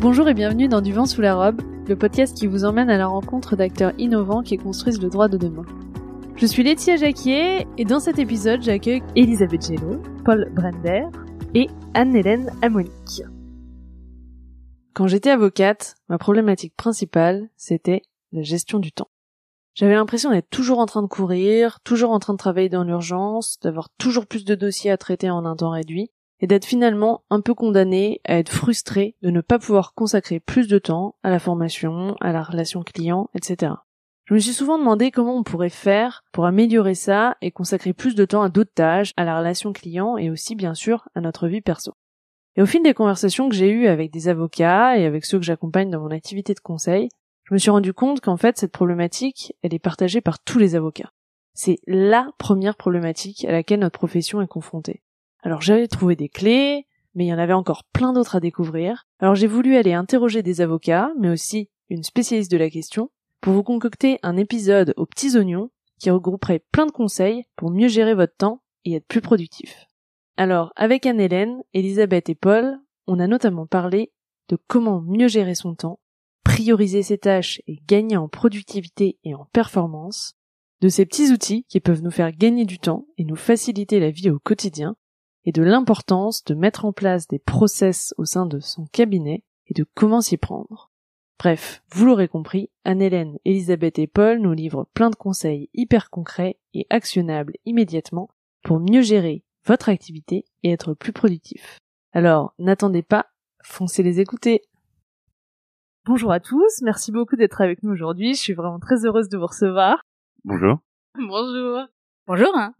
Bonjour et bienvenue dans Du vent sous la robe, le podcast qui vous emmène à la rencontre d'acteurs innovants qui construisent le droit de demain. Je suis Laetitia Jacquier et dans cet épisode j'accueille Elisabeth Gello, Paul Brender et Anne-Hélène Amonique. Quand j'étais avocate, ma problématique principale, c'était la gestion du temps. J'avais l'impression d'être toujours en train de courir, toujours en train de travailler dans l'urgence, d'avoir toujours plus de dossiers à traiter en un temps réduit, et d'être finalement un peu condamné à être frustré de ne pas pouvoir consacrer plus de temps à la formation, à la relation client, etc. Je me suis souvent demandé comment on pourrait faire pour améliorer ça et consacrer plus de temps à d'autres tâches, à la relation client et aussi bien sûr à notre vie perso. Et au fil des conversations que j'ai eues avec des avocats et avec ceux que j'accompagne dans mon activité de conseil, je me suis rendu compte qu'en fait cette problématique, elle est partagée par tous les avocats. C'est la première problématique à laquelle notre profession est confrontée. Alors j'avais trouvé des clés, mais il y en avait encore plein d'autres à découvrir. Alors j'ai voulu aller interroger des avocats, mais aussi une spécialiste de la question, pour vous concocter un épisode aux petits oignons qui regrouperait plein de conseils pour mieux gérer votre temps et être plus productif. Alors, avec Anne-Hélène, Elisabeth et Paul, on a notamment parlé de comment mieux gérer son temps, prioriser ses tâches et gagner en productivité et en performance, de ces petits outils qui peuvent nous faire gagner du temps et nous faciliter la vie au quotidien, et de l'importance de mettre en place des process au sein de son cabinet et de comment s'y prendre. Bref, vous l'aurez compris, Anne-Hélène, Elisabeth et Paul nous livrent plein de conseils hyper concrets et actionnables immédiatement pour mieux gérer votre activité et être plus productif. Alors, n'attendez pas, foncez les écouter. Bonjour à tous, merci beaucoup d'être avec nous aujourd'hui, je suis vraiment très heureuse de vous recevoir. Bonjour. Bonjour. Bonjour. Hein.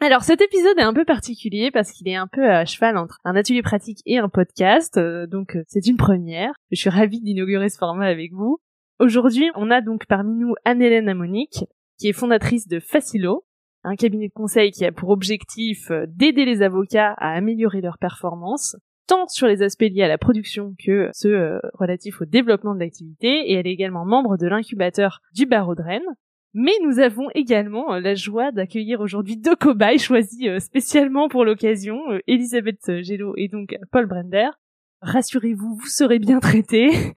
Alors cet épisode est un peu particulier parce qu'il est un peu à cheval entre un atelier pratique et un podcast, euh, donc euh, c'est une première. Je suis ravie d'inaugurer ce format avec vous. Aujourd'hui, on a donc parmi nous Anne-Hélène Amonique, qui est fondatrice de Facilo, un cabinet de conseil qui a pour objectif euh, d'aider les avocats à améliorer leur performance, tant sur les aspects liés à la production que ceux relatifs au développement de l'activité, et elle est également membre de l'incubateur du barreau de Rennes, mais nous avons également euh, la joie d'accueillir aujourd'hui deux cobayes choisis euh, spécialement pour l'occasion, euh, Elisabeth Gello et donc Paul Brender. Rassurez-vous, vous serez bien traités.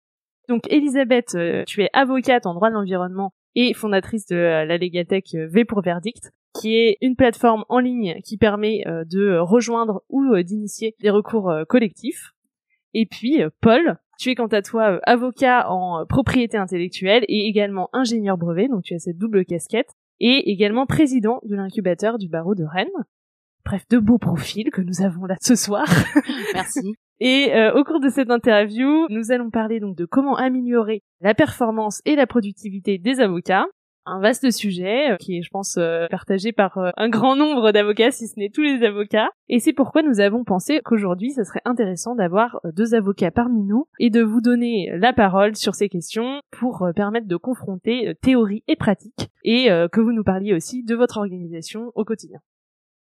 Donc Elisabeth, tu es avocate en droit de l'environnement et fondatrice de la Légatech V pour Verdict, qui est une plateforme en ligne qui permet de rejoindre ou d'initier des recours collectifs. Et puis Paul, tu es quant à toi euh, avocat en euh, propriété intellectuelle et également ingénieur brevet, donc tu as cette double casquette, et également président de l'incubateur du barreau de Rennes. Bref, de beaux profils que nous avons là ce soir. Merci. Et euh, au cours de cette interview, nous allons parler donc de comment améliorer la performance et la productivité des avocats, un vaste sujet euh, qui est, je pense, euh, partagé par euh, un grand nombre d'avocats, si ce n'est tous les avocats. Et c'est pourquoi nous avons pensé qu'aujourd'hui, ce serait intéressant d'avoir deux avocats parmi nous et de vous donner la parole sur ces questions pour permettre de confronter théorie et pratique et que vous nous parliez aussi de votre organisation au quotidien.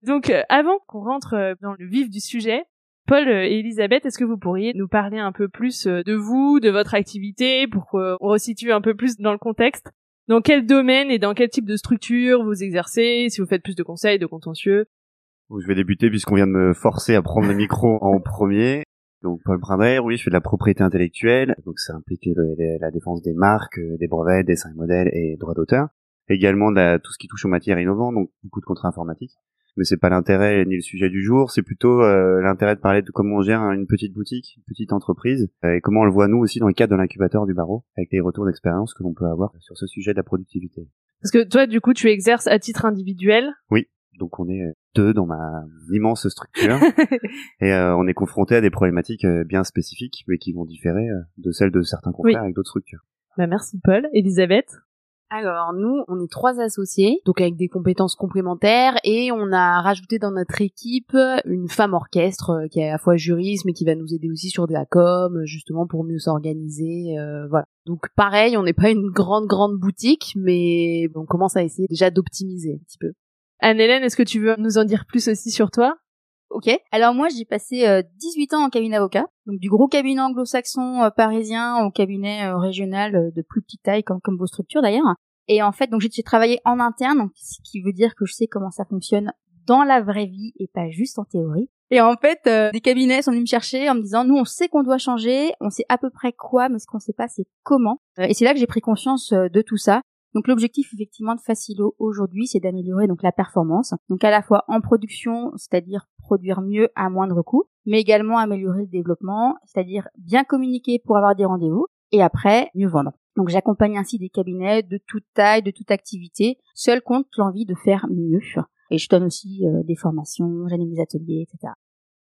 Donc, avant qu'on rentre dans le vif du sujet, Paul et Elisabeth, est-ce que vous pourriez nous parler un peu plus de vous, de votre activité, pour qu'on resitue un peu plus dans le contexte? Dans quel domaine et dans quel type de structure vous exercez, si vous faites plus de conseils, de contentieux? Je vais débuter puisqu'on vient de me forcer à prendre le micro en premier. Donc Paul Brinder, oui, je fais de la propriété intellectuelle, donc ça implique la défense des marques, euh, des brevets, des et modèles et droits d'auteur. Également de tout ce qui touche aux matières innovantes, donc beaucoup de contrats informatiques mais c'est pas l'intérêt ni le sujet du jour, c'est plutôt euh, l'intérêt de parler de comment on gère une petite boutique, une petite entreprise, euh, et comment on le voit nous aussi dans le cadre de l'incubateur du barreau, avec les retours d'expérience que l'on peut avoir sur ce sujet de la productivité. Parce que toi, du coup, tu exerces à titre individuel? Oui, donc on est deux dans ma immense structure, et euh, on est confronté à des problématiques bien spécifiques, mais qui vont différer de celles de certains confrères avec d'autres structures. Bah merci Paul. Elisabeth? Alors nous, on est trois associés, donc avec des compétences complémentaires, et on a rajouté dans notre équipe une femme orchestre euh, qui est à la fois juriste, mais qui va nous aider aussi sur de la com, justement pour mieux s'organiser. Euh, voilà. Donc pareil, on n'est pas une grande grande boutique, mais on commence à essayer déjà d'optimiser un petit peu. Anne-Hélène, est-ce que tu veux nous en dire plus aussi sur toi? Ok. Alors moi, j'ai passé 18 ans en cabinet avocat, donc du gros cabinet anglo-saxon parisien au cabinet régional de plus petite taille, comme, comme vos structures d'ailleurs. Et en fait, donc j'ai travaillé en interne, donc ce qui veut dire que je sais comment ça fonctionne dans la vraie vie et pas juste en théorie. Et en fait, euh, des cabinets sont venus me chercher en me disant, nous, on sait qu'on doit changer, on sait à peu près quoi, mais ce qu'on sait pas, c'est comment. Euh, et c'est là que j'ai pris conscience euh, de tout ça. Donc l'objectif effectivement de Facilo aujourd'hui, c'est d'améliorer donc la performance. Donc à la fois en production, c'est-à-dire produire mieux à moindre coût, mais également améliorer le développement, c'est-à-dire bien communiquer pour avoir des rendez-vous et après mieux vendre. Donc j'accompagne ainsi des cabinets de toute taille, de toute activité, seul compte l'envie de faire mieux. Et je donne aussi euh, des formations, j'anime des ateliers, etc.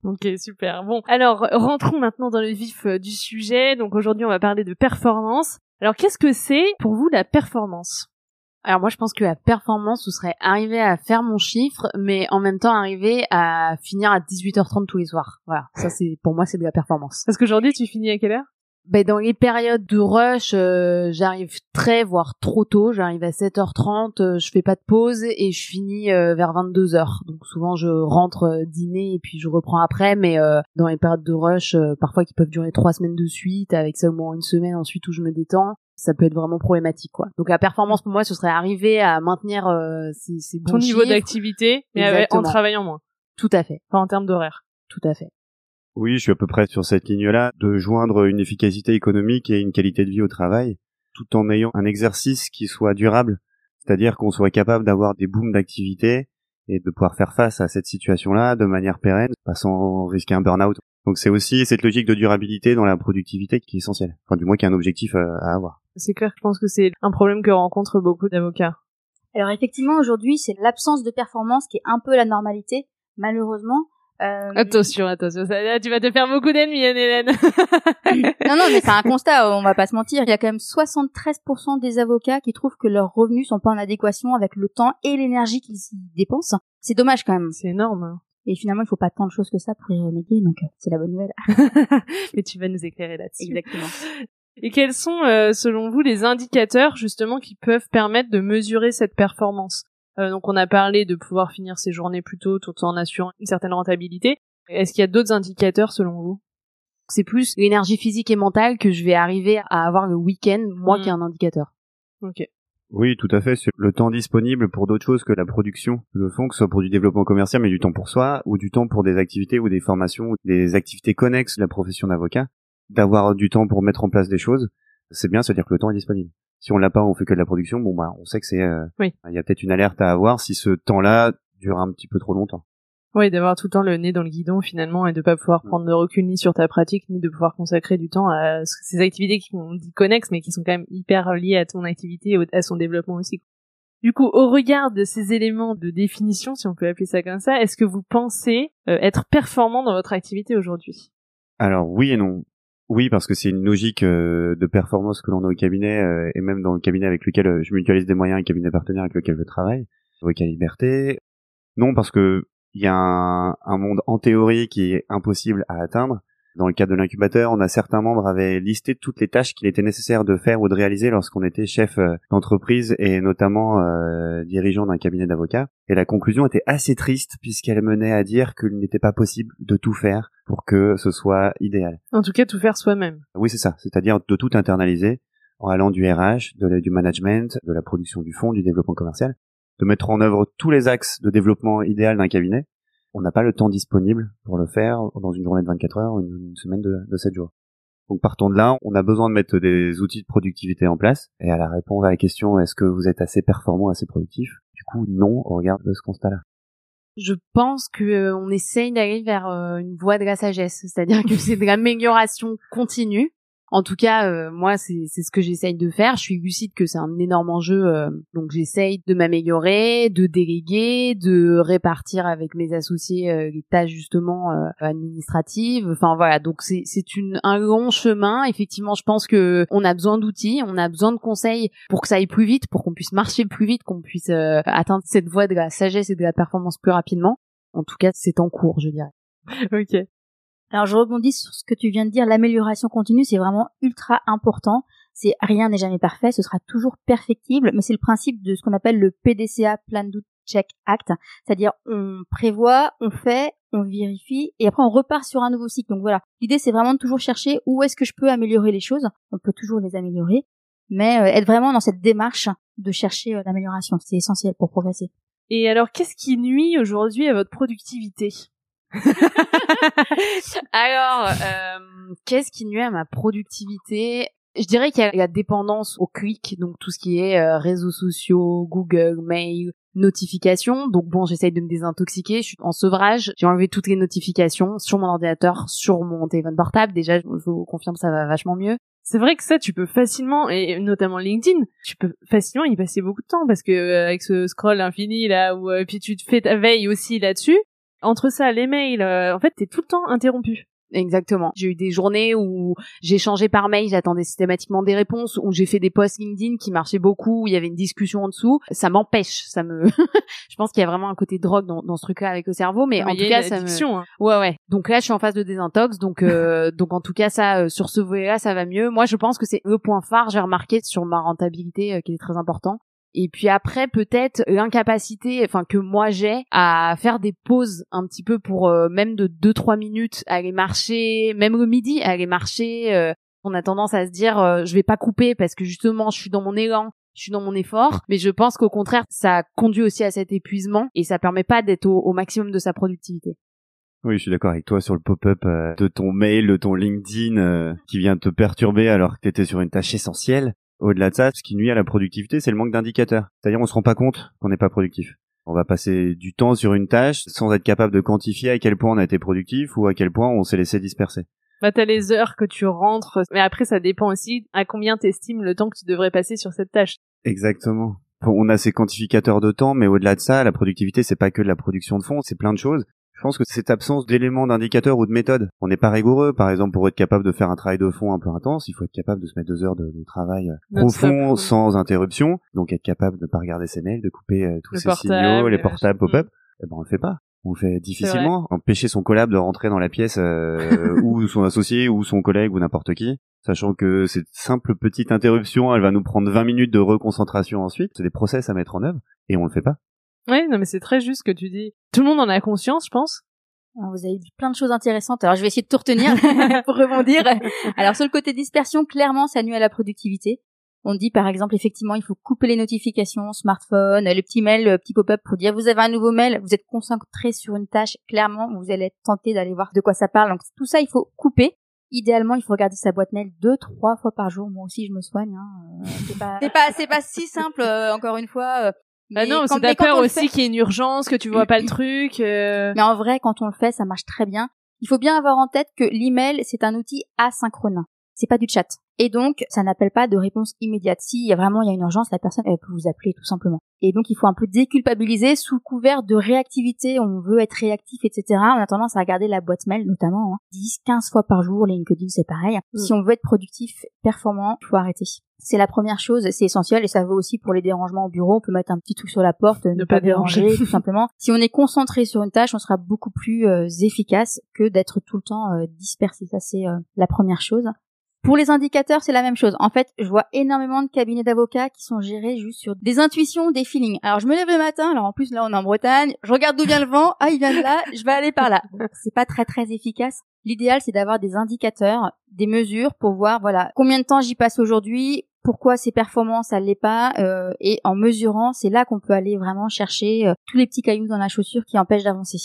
Ok, super. Bon, alors rentrons maintenant dans le vif euh, du sujet. Donc aujourd'hui, on va parler de performance. Alors qu'est-ce que c'est pour vous la performance? Alors moi je pense que la performance ce serait arriver à faire mon chiffre mais en même temps arriver à finir à 18h30 tous les soirs. Voilà, ça c'est pour moi c'est de la performance. Parce qu'aujourd'hui tu finis à quelle heure? Ben dans les périodes de rush, euh, j'arrive très voire trop tôt, j'arrive à 7h30, euh, je fais pas de pause et je finis euh, vers 22h. Donc souvent je rentre dîner et puis je reprends après mais dans les périodes de rush parfois qui peuvent durer trois semaines de suite avec seulement une semaine ensuite où je me détends, ça peut être vraiment problématique quoi. Donc la performance pour moi ce serait arriver à maintenir ces, ces bons ton niveau d'activité mais en travaillant moins. Tout à fait. En termes d'horaire. Tout à fait. Oui, je suis à peu près sur cette ligne-là, de joindre une efficacité économique et une qualité de vie au travail, tout en ayant un exercice qui soit durable, c'est-à-dire qu'on soit capable d'avoir des booms d'activité et de pouvoir faire face à cette situation-là de manière pérenne, pas sans risquer un burn-out. Donc c'est aussi cette logique de durabilité dans la productivité qui est essentielle, enfin du moins qui est un objectif euh, à avoir. C'est clair, je pense que c'est un problème que rencontrent beaucoup d'avocats. Alors effectivement, aujourd'hui, c'est l'absence de performance qui est un peu la normalité, malheureusement. Euh... Attention, attention, ça, tu vas te faire beaucoup d'ennemis, Hélène. non, non, mais c'est un constat, on va pas se mentir. Il y a quand même 73% des avocats qui trouvent que leurs revenus sont pas en adéquation avec le temps et l'énergie qu'ils y dépensent. C'est dommage quand même. C'est énorme. Et finalement, il faut pas tant de choses que ça pour y remédier, donc euh, c'est la bonne nouvelle. mais tu vas nous éclairer là-dessus. Exactement. Et quels sont, euh, selon vous, les indicateurs justement qui peuvent permettre de mesurer cette performance? Euh, donc on a parlé de pouvoir finir ses journées plus tôt tout en assurant une certaine rentabilité. Est-ce qu'il y a d'autres indicateurs selon vous? C'est plus l'énergie physique et mentale que je vais arriver à avoir le week-end, moi qui est un indicateur. Ok. Oui, tout à fait. C'est le temps disponible pour d'autres choses que la production le font, que ce soit pour du développement commercial, mais du temps pour soi, ou du temps pour des activités ou des formations, ou des activités connexes de la profession d'avocat. D'avoir du temps pour mettre en place des choses, c'est bien, c'est-à-dire que le temps est disponible si on l'a pas, on fait que de la production, bon bah on sait que c'est euh, oui. il y a peut-être une alerte à avoir si ce temps-là dure un petit peu trop longtemps. Oui, d'avoir tout le temps le nez dans le guidon finalement et de pas pouvoir mm. prendre de recul ni sur ta pratique ni de pouvoir consacrer du temps à ces activités qui sont dit connexes mais qui sont quand même hyper liées à ton activité et à son développement aussi. Du coup, au regard de ces éléments de définition, si on peut appeler ça comme ça, est-ce que vous pensez euh, être performant dans votre activité aujourd'hui? Alors oui et non. Oui, parce que c'est une logique euh, de performance que l'on a au cabinet euh, et même dans le cabinet avec lequel je mutualise des moyens, un cabinet partenaire avec lequel je travaille, Avocat Liberté. Non, parce que il y a un, un, monde en théorie qui est impossible à atteindre dans le cadre de l'incubateur, on a certains membres avaient listé toutes les tâches qu'il était nécessaire de faire ou de réaliser lorsqu'on était chef euh, d'entreprise et notamment euh, dirigeant d'un cabinet d'avocats. Et la conclusion était assez triste puisqu'elle menait à dire qu'il n'était pas possible de tout faire pour que ce soit idéal. En tout cas, tout faire soi-même. Oui, c'est ça. C'est-à-dire de tout internaliser en allant du RH, de du management, de la production du fonds, du développement commercial, de mettre en œuvre tous les axes de développement idéal d'un cabinet on n'a pas le temps disponible pour le faire dans une journée de 24 heures ou une, semaine de, de 7 jours. Donc partons de là, on a besoin de mettre des outils de productivité en place et à la réponse à la question est-ce que vous êtes assez performant, assez productif? Du coup, non, on regarde ce constat-là. Je pense que euh, on essaye d'aller vers euh, une voie de la sagesse, c'est-à-dire que c'est de l'amélioration continue en tout cas, euh, moi, c'est ce que j'essaye de faire. Je suis lucide que c'est un énorme enjeu, euh, donc j'essaye de m'améliorer, de déléguer, de répartir avec mes associés euh, les tâches justement administratives. Enfin voilà, donc c'est un long chemin. Effectivement, je pense que on a besoin d'outils, on a besoin de conseils pour que ça aille plus vite, pour qu'on puisse marcher plus vite, qu'on puisse atteindre cette voie de la sagesse et de la performance plus rapidement. En tout cas, c'est en cours, je dirais. ok. Alors je rebondis sur ce que tu viens de dire, l'amélioration continue, c'est vraiment ultra important. C'est rien n'est jamais parfait, ce sera toujours perfectible, mais c'est le principe de ce qu'on appelle le PDCA Plan Do Check Act, c'est-à-dire on prévoit, on fait, on vérifie et après on repart sur un nouveau cycle. Donc voilà, l'idée c'est vraiment de toujours chercher où est-ce que je peux améliorer les choses. On peut toujours les améliorer, mais euh, être vraiment dans cette démarche de chercher euh, l'amélioration, c'est essentiel pour progresser. Et alors qu'est-ce qui nuit aujourd'hui à votre productivité? Alors, euh, qu'est-ce qui nuit à ma productivité? Je dirais qu'il y a la dépendance au clic, donc tout ce qui est euh, réseaux sociaux, Google, mail, notifications. Donc bon, j'essaye de me désintoxiquer. Je suis en sevrage. J'ai enlevé toutes les notifications sur mon ordinateur, sur mon téléphone portable. Déjà, je vous confirme, ça va vachement mieux. C'est vrai que ça, tu peux facilement, et notamment LinkedIn, tu peux facilement y passer beaucoup de temps parce que euh, avec ce scroll infini là, où euh, puis tu te fais ta veille aussi là-dessus. Entre ça, les mails, euh, en fait, t'es tout le temps interrompu. Exactement. J'ai eu des journées où j'ai changé par mail, j'attendais systématiquement des réponses, où j'ai fait des posts LinkedIn qui marchaient beaucoup, où il y avait une discussion en dessous. Ça m'empêche, ça me. je pense qu'il y a vraiment un côté drogue dans, dans ce truc-là avec le cerveau, mais, en tout cas, ça me. Hein. Ouais, ouais. Donc là, je suis en phase de désintox, donc euh, donc en tout cas, ça, euh, sur ce volet-là, ça va mieux. Moi, je pense que c'est le point phare. J'ai remarqué sur ma rentabilité, euh, qui est très important. Et puis après, peut-être l'incapacité, enfin que moi j'ai à faire des pauses un petit peu pour euh, même de 2-3 minutes aller marcher, même le midi aller marcher. Euh, on a tendance à se dire euh, je vais pas couper parce que justement je suis dans mon élan, je suis dans mon effort. Mais je pense qu'au contraire, ça conduit aussi à cet épuisement et ça permet pas d'être au, au maximum de sa productivité. Oui, je suis d'accord avec toi sur le pop-up de ton mail, de ton LinkedIn qui vient te perturber alors que tu étais sur une tâche essentielle. Au-delà de ça, ce qui nuit à la productivité, c'est le manque d'indicateurs. C'est-à-dire, on se rend pas compte qu'on n'est pas productif. On va passer du temps sur une tâche sans être capable de quantifier à quel point on a été productif ou à quel point on s'est laissé disperser. Bah t'as les heures que tu rentres, mais après ça dépend aussi à combien t'estimes le temps que tu devrais passer sur cette tâche. Exactement. On a ces quantificateurs de temps, mais au-delà de ça, la productivité c'est pas que de la production de fond, c'est plein de choses. Je pense que cette absence d'éléments d'indicateurs ou de méthodes, on n'est pas rigoureux. Par exemple, pour être capable de faire un travail de fond un peu intense, il faut être capable de se mettre deux heures de, travail euh, profond, sans interruption. Donc être capable de ne pas regarder ses mails, de couper euh, tous ses signaux, les portables pop-up. Eh ben on le fait pas. On le fait difficilement. Empêcher son collab de rentrer dans la pièce euh, ou son associé ou son collègue ou n'importe qui. Sachant que cette simple petite interruption, elle va nous prendre 20 minutes de reconcentration ensuite. C'est des process à mettre en œuvre et on le fait pas. Oui, non, mais c'est très juste ce que tu dis. Tout le monde en a conscience, je pense. vous avez dit plein de choses intéressantes. Alors, je vais essayer de tout retenir pour rebondir. Alors, sur le côté dispersion, clairement, ça nuit à la productivité. On dit, par exemple, effectivement, il faut couper les notifications, smartphone, le petit mail, le petit pop-up pour dire, vous avez un nouveau mail, vous êtes concentré sur une tâche, clairement, vous allez être tenté d'aller voir de quoi ça parle. Donc, tout ça, il faut couper. Idéalement, il faut regarder sa boîte mail deux, trois fois par jour. Moi aussi, je me soigne. Hein. Euh, c'est pas, c'est pas, c'est pas si simple. Euh, encore une fois, euh, bah non, c'est t'as peur aussi qu'il y ait une urgence, que tu vois pas le truc. Euh. Mais en vrai, quand on le fait, ça marche très bien. Il faut bien avoir en tête que l'email, c'est un outil asynchrone. C'est pas du chat. Et donc, ça n'appelle pas de réponse immédiate. Si y a vraiment il y a une urgence, la personne elle peut vous appeler tout simplement. Et donc, il faut un peu déculpabiliser sous couvert de réactivité. On veut être réactif, etc. On a tendance à regarder la boîte mail, notamment, hein. 10, 15 fois par jour. LinkedIn, c'est pareil. Mm. Si on veut être productif, performant, il faut arrêter. C'est la première chose, c'est essentiel et ça vaut aussi pour les dérangements au bureau. On peut mettre un petit truc sur la porte, ne, pas, déranger, tout simplement. Si on est concentré sur une tâche, on sera beaucoup plus euh, efficace que d'être tout le temps euh, dispersé. Ça, c'est euh, la première chose. Pour les indicateurs, c'est la même chose. En fait, je vois énormément de cabinets d'avocats qui sont gérés juste sur des intuitions, des feelings. Alors, je me lève le matin, alors en plus, là, on est en Bretagne, je regarde d'où vient le vent, ah, il vient de là, je vais aller par là. C'est pas très, très efficace. L'idéal, c'est d'avoir des indicateurs, des mesures pour voir, voilà, combien de temps j'y passe aujourd'hui, pourquoi ces performances, ça l'est pas, euh, et en mesurant, c'est là qu'on peut aller vraiment chercher euh, tous les petits cailloux dans la chaussure qui empêchent d'avancer.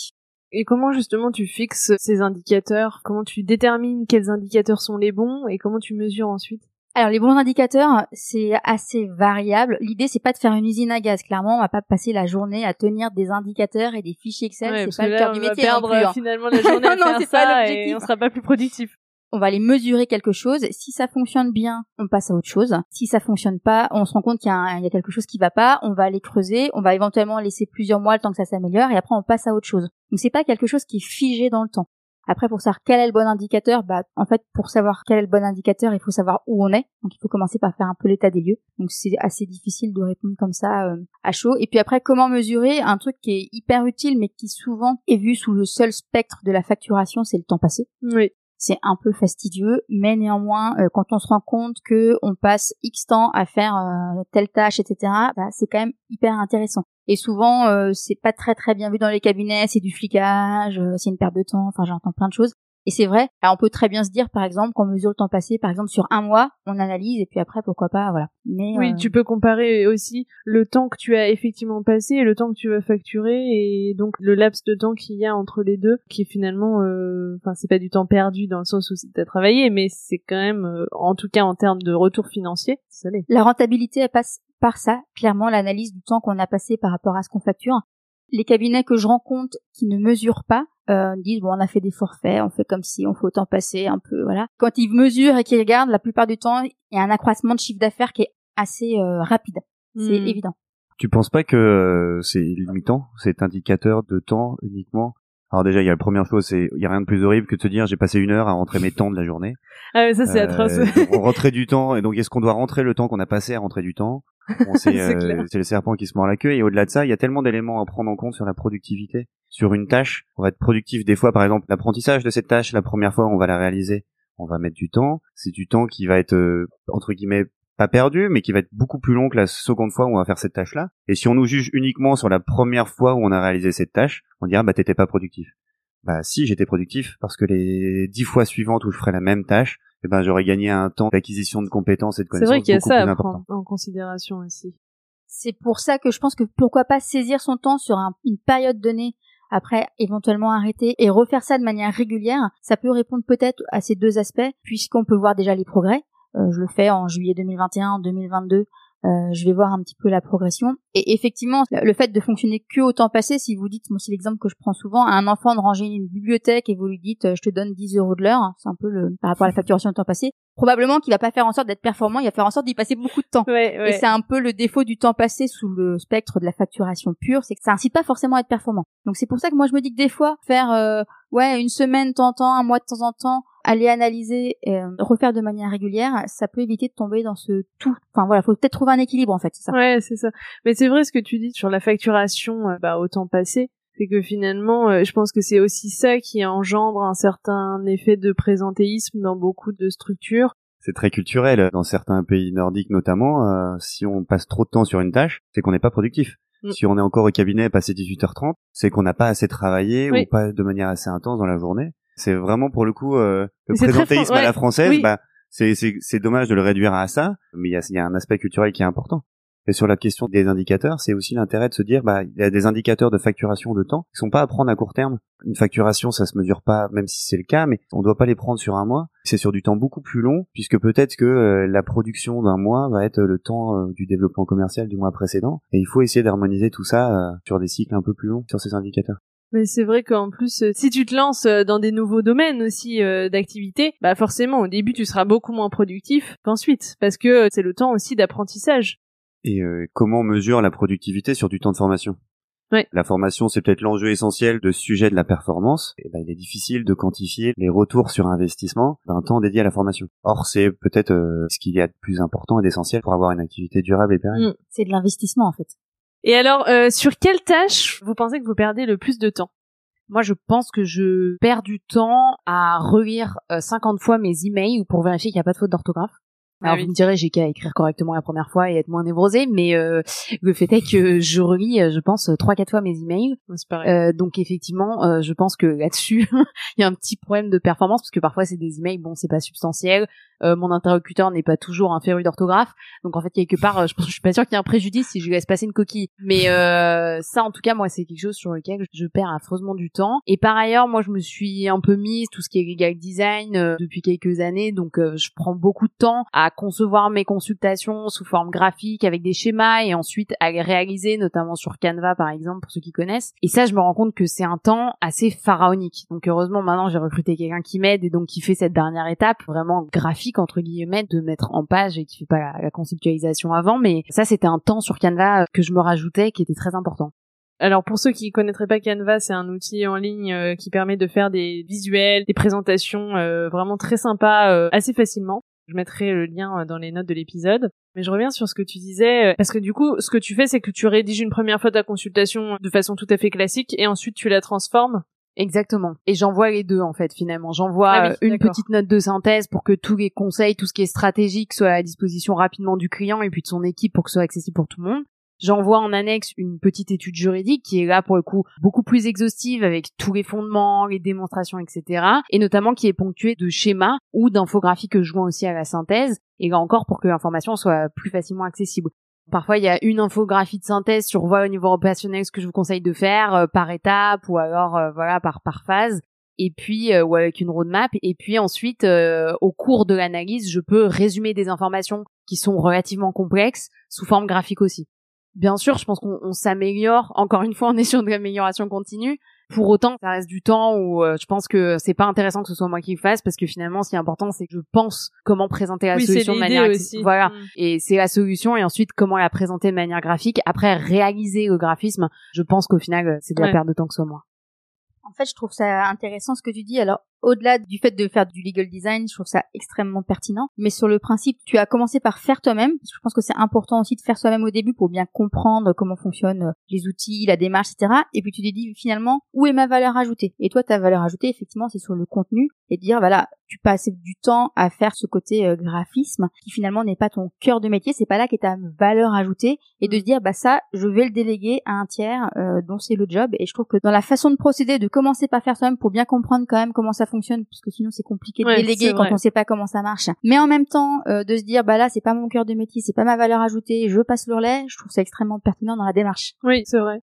Et comment justement tu fixes ces indicateurs? Comment tu détermines quels indicateurs sont les bons et comment tu mesures ensuite? Alors les bons indicateurs, c'est assez variable. L'idée c'est pas de faire une usine à gaz. Clairement, on va pas passer la journée à tenir des indicateurs et des fichiers Excel. c'est pas le cœur du métier. On va perdre hein. finalement la journée à non, faire ça et on sera pas plus productif on va aller mesurer quelque chose. Si ça fonctionne bien, on passe à autre chose. Si ça fonctionne pas, on se rend compte qu'il y, a quelque chose qui va pas, on va aller creuser, on va éventuellement laisser plusieurs mois le temps que ça s'améliore et après on passe à autre chose. Donc c'est pas quelque chose qui est figé dans le temps. Après, pour savoir quel est le bon indicateur, bah, en fait, pour savoir quel est le bon indicateur, il faut savoir où on est. Donc, il faut commencer par faire un peu l'état des lieux. Donc, c'est assez difficile de répondre comme ça euh, à chaud. Et puis après, comment mesurer un truc qui est hyper utile, mais qui souvent est vu sous le seul spectre de la facturation, c'est le temps passé. Oui c'est un peu fastidieux, mais néanmoins, euh, quand on se rend compte que on passe X temps à faire euh, telle tâche, etc., bah, c'est quand même hyper intéressant. Et souvent, euh, c'est pas très très bien vu dans les cabinets, c'est du flicage, c'est une perte de temps, enfin j'entends plein de choses. Et c'est vrai, alors on peut très bien se dire, par exemple, qu'on mesure le temps passé, par exemple, sur un mois, on analyse, et puis après, pourquoi pas, voilà. Mais, Oui, euh, tu peux comparer aussi le temps que tu as effectivement passé et le temps que tu vas facturer et donc le laps de temps qu'il y a entre les deux qui finalement euh, enfin c'est pas du temps perdu dans le sens où t'as travaillé mais c'est quand même euh, en tout cas en termes de retour financier ça l'est. La rentabilité, elle passe par ça, clairement, l'analyse du temps qu'on a passé par rapport à ce qu'on facture. Les cabinets que je rencontre qui ne mesurent pas euh, disent bon on a fait des forfaits, on fait comme si on fait autant passer un peu voilà. Quand ils mesurent et qu'ils regardent, la plupart du temps il y a un accroissement de chiffre d'affaires qui est assez euh, rapide, c'est Hmm. évident. Tu penses pas que euh, c'est limitant cet indicateur de temps uniquement? Alors déjà, il y a la première chose, c'est il y a rien de plus horrible que de se dire j'ai passé une heure à rentrer mes temps de la journée. Ah ouais, ça c'est Euh, atroce. on rentrait du temps et donc est-ce qu'on doit rentrer le temps qu'on a passé à rentrer du temps? Bon, C'est euh, le serpent qui se mord la queue et au-delà de ça, il y a tellement d'éléments à prendre en compte sur la productivité, sur une tâche. Pour être productif, des fois, par exemple, l'apprentissage de cette tâche, la première fois, on va la réaliser, on va mettre du temps. C'est du temps qui va être euh, entre guillemets pas perdu, mais qui va être beaucoup plus long que la seconde fois où on va faire cette tâche-là. Et si on nous juge uniquement sur la première fois où on a réalisé cette tâche, on dira bah t'étais pas productif. Bah si, j'étais productif parce que les dix fois suivantes où je ferai la même tâche, eh ben j'aurais gagné un temps d'acquisition de compétences et de C'est connaissances vrai qu'il y a beaucoup ça plus à important. prendre en considération aussi. C'est pour ça que je pense que pourquoi pas saisir son temps sur un- une période donnée, après éventuellement arrêter et refaire ça de manière régulière, ça peut répondre peut-être à ces deux aspects, puisqu'on peut voir déjà les progrès. Euh, je le fais en juillet 2021, en 2022. Euh, je vais voir un petit peu la progression. Et effectivement, le fait de fonctionner que au temps passé, si vous dites, moi c'est l'exemple que je prends souvent, à un enfant de ranger une bibliothèque et vous lui dites, euh, je te donne 10 euros de l'heure, c'est un peu le par rapport à la facturation au temps passé, probablement qu'il va pas faire en sorte d'être performant, il va faire en sorte d'y passer beaucoup de temps. Ouais, Et ouais. c'est un peu le défaut du temps passé sous le spectre de la facturation pure, c'est que ça incite pas forcément à être performant. Donc c'est pour ça que moi je me dis que des fois, faire euh, ouais une semaine de temps en temps, un mois de temps en temps, aller analyser, et, euh, refaire de manière régulière, ça peut éviter de tomber dans ce tout. Enfin voilà, faut peut-être trouver un équilibre en fait, c'est ça. Ouais, c'est ça. Mais c'est vrai ce que tu dis sur la facturation euh, bah, au temps passé, c'est que finalement, euh, je pense que c'est aussi ça qui engendre un certain effet de présentéisme dans beaucoup de structures. C'est très culturel. Dans certains pays nordiques notamment, euh, si on passe trop de temps sur une tâche, c'est qu'on n'est pas productif. Mm. Si on est encore au cabinet passé 18h30, c'est qu'on n'a pas assez travaillé Oui. ou pas de manière assez intense dans la journée. C'est vraiment pour le coup euh, le présentéisme à la française. Oui. Bah, c'est c'est c'est dommage de le réduire à ça, mais il y a, il y a un aspect culturel qui est important. Et sur la question des indicateurs, c'est aussi l'intérêt de se dire, bah, il y a des indicateurs de facturation de temps qui sont pas à prendre à court terme. Une facturation, ça se mesure pas, même si c'est le cas, mais on doit pas les prendre sur un mois. C'est sur du temps beaucoup plus long, puisque peut-être que euh, la production d'un mois va être le temps euh, du développement commercial du mois précédent. Et il faut essayer d'harmoniser tout ça euh, sur des cycles un peu plus longs sur ces indicateurs. Mais c'est vrai qu'en plus, euh, si tu te lances euh, dans des nouveaux domaines aussi euh, d'activité, bah forcément au début tu seras beaucoup moins productif qu'ensuite, parce que c'est le temps aussi d'apprentissage. Et euh, comment on mesure la productivité sur du temps de formation? Ouais. La formation, c'est peut-être l'enjeu essentiel de ce sujet de la performance. Et ben, il est difficile de quantifier les retours sur investissement d'un temps dédié à la formation. Or, c'est peut-être euh, ce qu'il y a de plus important et d'essentiel pour avoir une activité durable et pérenne. Mm. C'est de l'investissement en fait. Et alors, euh, sur quelle tâche vous pensez que vous perdez le plus de temps? Moi, je pense que je perds du temps à relire euh, 50 fois mes emails pour vérifier qu'il n'y a pas de faute d'orthographe. Ah Alors oui. vous me direz, j'ai qu'à écrire correctement la première fois et être moins névrosé, mais euh, le fait est que je relis, euh, je pense, trois quatre fois mes emails. Euh, donc effectivement, euh, je pense que là-dessus, il y a un petit problème de performance parce que parfois c'est des emails, bon, c'est pas substantiel. Euh, mon interlocuteur n'est pas toujours un féru d'orthographe, donc en fait quelque part, je pense, je suis pas sûre qu'il y ait un préjudice si je lui laisse passer une coquille. Mais euh, ça, en tout cas, moi, c'est quelque chose sur lequel je perds affreusement du temps. Et par ailleurs, moi, je me suis un peu mise tout ce qui est legal design euh, depuis quelques années, donc euh, je prends beaucoup de temps à concevoir mes consultations sous forme graphique avec des schémas et ensuite à les réaliser, notamment sur Canva par exemple pour ceux qui connaissent. Et ça, je me rends compte que c'est un temps assez pharaonique. Donc heureusement maintenant j'ai recruté quelqu'un qui m'aide et donc qui fait cette dernière étape vraiment graphique entre guillemets de mettre en page et qui fait pas la, conceptualisation avant. Mais ça c'était un temps sur Canva que je me rajoutais qui était très important. Alors pour ceux qui connaîtraient pas Canva, c'est un outil en ligne euh, qui permet de faire des visuels, des présentations euh, vraiment très sympas euh, assez facilement. Je mettrai le lien euh, dans les notes de l'épisode. Mais je reviens sur ce que tu disais, euh, parce que du coup, ce que tu fais, c'est que tu rédiges une première fois ta consultation de façon tout à fait classique, et ensuite tu la transformes. Exactement. Et j'envoie les deux en fait finalement. J'envoie Ah oui, euh, une petite note de synthèse pour que tous les conseils, tout ce qui est stratégique soit à la disposition rapidement du client et puis de son équipe pour que ce soit accessible pour tout le monde. J'envoie en annexe une petite étude juridique qui est là pour le coup beaucoup plus exhaustive avec tous les fondements, les démonstrations, etc. Et notamment qui est ponctuée de schémas ou d'infographies que je joins aussi à la synthèse. Et là encore pour que l'information soit plus facilement accessible. Parfois, il y a une infographie de synthèse sur voilà au niveau opérationnel ce que je vous conseille de faire euh, par étape ou alors euh, voilà par par phase et puis euh, ou avec une roadmap et puis ensuite au cours de l'analyse, je peux résumer des informations qui sont relativement complexes sous forme graphique aussi. Bien sûr, je pense qu'on s'améliore. Encore une fois, on est sur de l'amélioration continue. Pour autant, ça reste du temps où euh, je pense que c'est pas intéressant que ce soit moi qui le fasse parce que finalement, ce qui est important, c'est que je pense comment présenter la solution de manière aussi. voilà. Mm. Et c'est la solution et ensuite comment la présenter de manière graphique. Après, réaliser le graphisme, je pense qu'au final, euh, c'est de la Ouais. perte de temps que ce soit moi. En fait, je trouve ça intéressant ce que tu dis. Alors, au-delà du fait de faire du legal design, je trouve ça extrêmement pertinent. Mais sur le principe, tu as commencé par faire toi-même. Je pense que c'est important aussi de faire soi-même au début pour bien comprendre comment fonctionnent euh, les outils, la démarche, etc. Et puis tu t'es dit finalement, où est ma valeur ajoutée? Et toi, ta valeur ajoutée, effectivement, c'est sur le contenu et de dire, voilà, tu passes du temps à faire ce côté euh, graphisme qui finalement n'est pas ton cœur de métier, c'est pas là qu'est ta valeur ajoutée et de se dire, bah ça, je vais le déléguer à un tiers euh, dont c'est le job. Et je trouve que dans la façon de procéder, de commencer par faire soi-même pour bien comprendre quand même comment ça fonctionne, parce que sinon c'est compliqué de Ouais, déléguer quand on sait pas comment ça marche. Mais en même temps, euh, de se dire, bah là, c'est pas mon cœur de métier, c'est pas ma valeur ajoutée, je passe le relais, je trouve ça extrêmement pertinent dans la démarche. Oui, c'est vrai.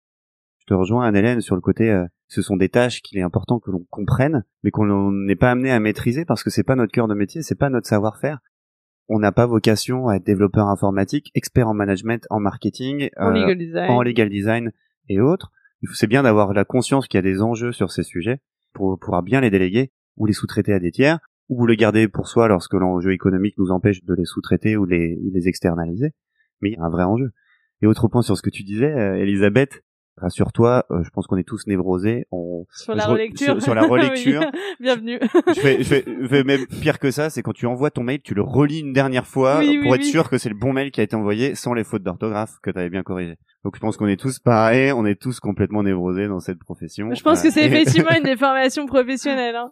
Je te rejoins, Anne-Hélène, sur le côté, euh, ce sont des tâches qu'il est important que l'on comprenne, mais qu'on n'est pas amené à maîtriser parce que c'est pas notre cœur de métier, c'est pas notre savoir-faire. On n'a pas vocation à être développeur informatique, expert en management, en marketing, En euh, legal design. en legal design et autres. Il faut- C'est bien d'avoir la conscience qu'il y a des enjeux sur ces sujets pour pouvoir bien les déléguer ou les sous-traiter à des tiers ou les garder pour soi lorsque l'enjeu économique nous empêche de les sous-traiter ou les, les externaliser. Mais il y a un vrai enjeu. Et autre point sur ce que tu disais, euh, Elisabeth, rassure-toi, euh, je pense qu'on est tous névrosés. On... Sur la je relecture. sur- sur la relecture. Oui. Bienvenue. Je fais, je fais- je fais même pire que ça, c'est quand tu envoies ton mail, tu le relis une dernière fois Oui, pour oui, être sûr que c'est le bon mail qui a été envoyé sans les fautes d'orthographe que tu avais bien corrigées. Donc je pense qu'on est tous pareils, on est tous complètement névrosés dans cette profession. Je pense que c'est effectivement une des formations professionnelles. Hein.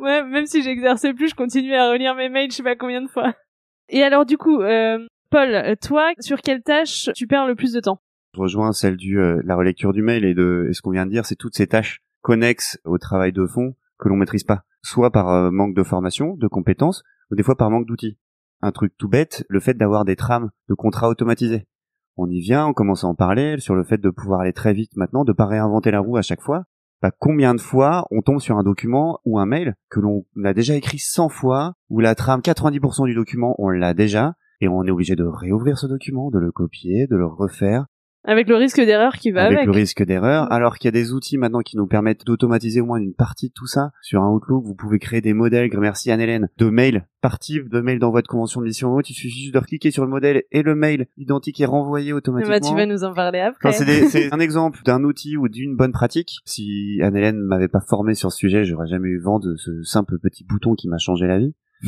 Ouais, même si j'exerçais plus, je continuais à relire mes mails, je sais pas combien de fois. Et alors du coup, euh, Paul, toi, sur quelle tâche tu perds le plus de temps? Je rejoins celle du euh, la relecture du mail et de et ce qu'on vient de dire, c'est toutes ces tâches connexes au travail de fond que l'on maîtrise pas, soit par euh, manque de formation, de compétences, ou des fois par manque d'outils. Un truc tout bête, le fait d'avoir des trames de contrats automatisés. On y vient, on commence à en parler sur le fait de pouvoir aller très vite maintenant, de pas réinventer la roue à chaque fois. Bah, combien de fois on tombe sur un document ou un mail que l'on a déjà écrit 100 fois, où la trame 90% du document on l'a déjà, et on est obligé de réouvrir ce document, de le copier, de le refaire, Avec le risque d'erreur qui va avec, avec. le risque d'erreur, alors qu'il y a des outils maintenant qui nous permettent d'automatiser au moins une partie de tout ça. Sur un Outlook, vous pouvez créer des modèles, merci Anne-Hélène, de mails par type, de mails d'envoi de convention de mission haute. Il suffit juste de cliquer sur le modèle et le mail identique est renvoyé automatiquement. bah, tu vas nous en parler après. Enfin, c'est un exemple d'un outil ou d'une bonne pratique. Si Anne-Hélène m'avait pas formé sur ce sujet, j'aurais jamais eu vent de ce simple petit bouton qui m'a changé la vie.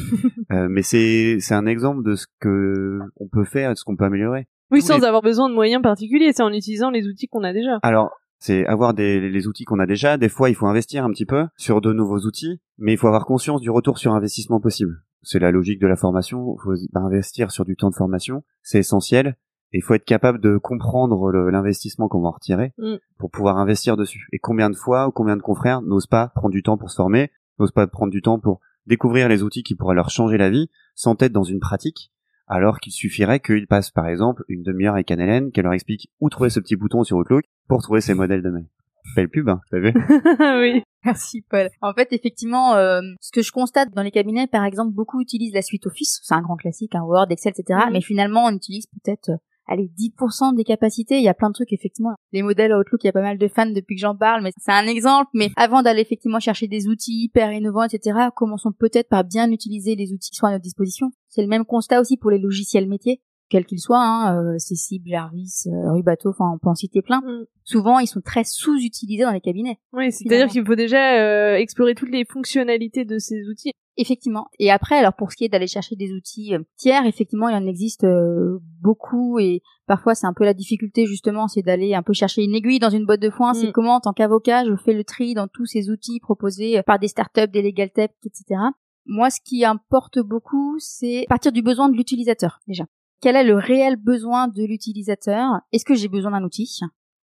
Euh, mais c'est, c'est un exemple de ce que on peut faire et de ce qu'on peut améliorer. Oui, sans les- avoir besoin de moyens particuliers, c'est en utilisant les outils qu'on a déjà. Alors, c'est avoir des, les outils qu'on a déjà. Des fois, il faut investir un petit peu sur de nouveaux outils, mais il faut avoir conscience du retour sur investissement possible. C'est la logique de la formation. Il faut investir sur du temps de formation, c'est essentiel. Et il faut être capable de comprendre l'investissement qu'on va en retirer Mm. pour pouvoir investir dessus. Et combien de fois ou combien de confrères n'osent pas prendre du temps pour se former, n'osent pas prendre du temps pour découvrir les outils qui pourraient leur changer la vie, sans être dans une pratique, alors qu'il suffirait qu'ils passent par exemple une demi-heure avec Anne-Hélène, qu'elle leur explique où trouver ce petit bouton sur Outlook pour trouver ces modèles de mail. Belle pub, hein, t'as vu oui. Merci Paul. En fait, effectivement, euh, ce que je constate dans les cabinets, par exemple, beaucoup utilisent la suite Office, c'est un grand classique, un Word, Excel, etc. Mhm. Mais finalement, on utilise peut-être, euh, allez, 10% des capacités. Il y a plein de trucs, effectivement. Les modèles Outlook, il y a pas mal de fans depuis que j'en parle, mais c'est un exemple. Mais avant d'aller effectivement chercher des outils hyper innovants, etc., commençons peut-être par bien utiliser les outils qui sont à notre disposition. C'est le même constat aussi pour les logiciels métiers quels qu'ils soient, hein, euh, Jarvis, euh, Rubato, enfin on peut en citer plein. Mm. Souvent, ils sont très sous-utilisés dans les cabinets. Oui, c'est-à-dire qu'il faut déjà euh, explorer toutes les fonctionnalités de ces outils. Effectivement. Et après, alors pour ce qui est d'aller chercher des outils euh, tiers, effectivement, il en existe euh, beaucoup et parfois c'est un peu la difficulté justement, c'est d'aller un peu chercher une aiguille dans une boîte de foin. C'est Mm. comment, en tant qu'avocat, je fais le tri dans tous ces outils proposés par des startups, des legal tech, etc. Moi, ce qui importe beaucoup, c'est partir du besoin de l'utilisateur déjà. Quel est le réel besoin de l'utilisateur? Est-ce que j'ai besoin d'un outil?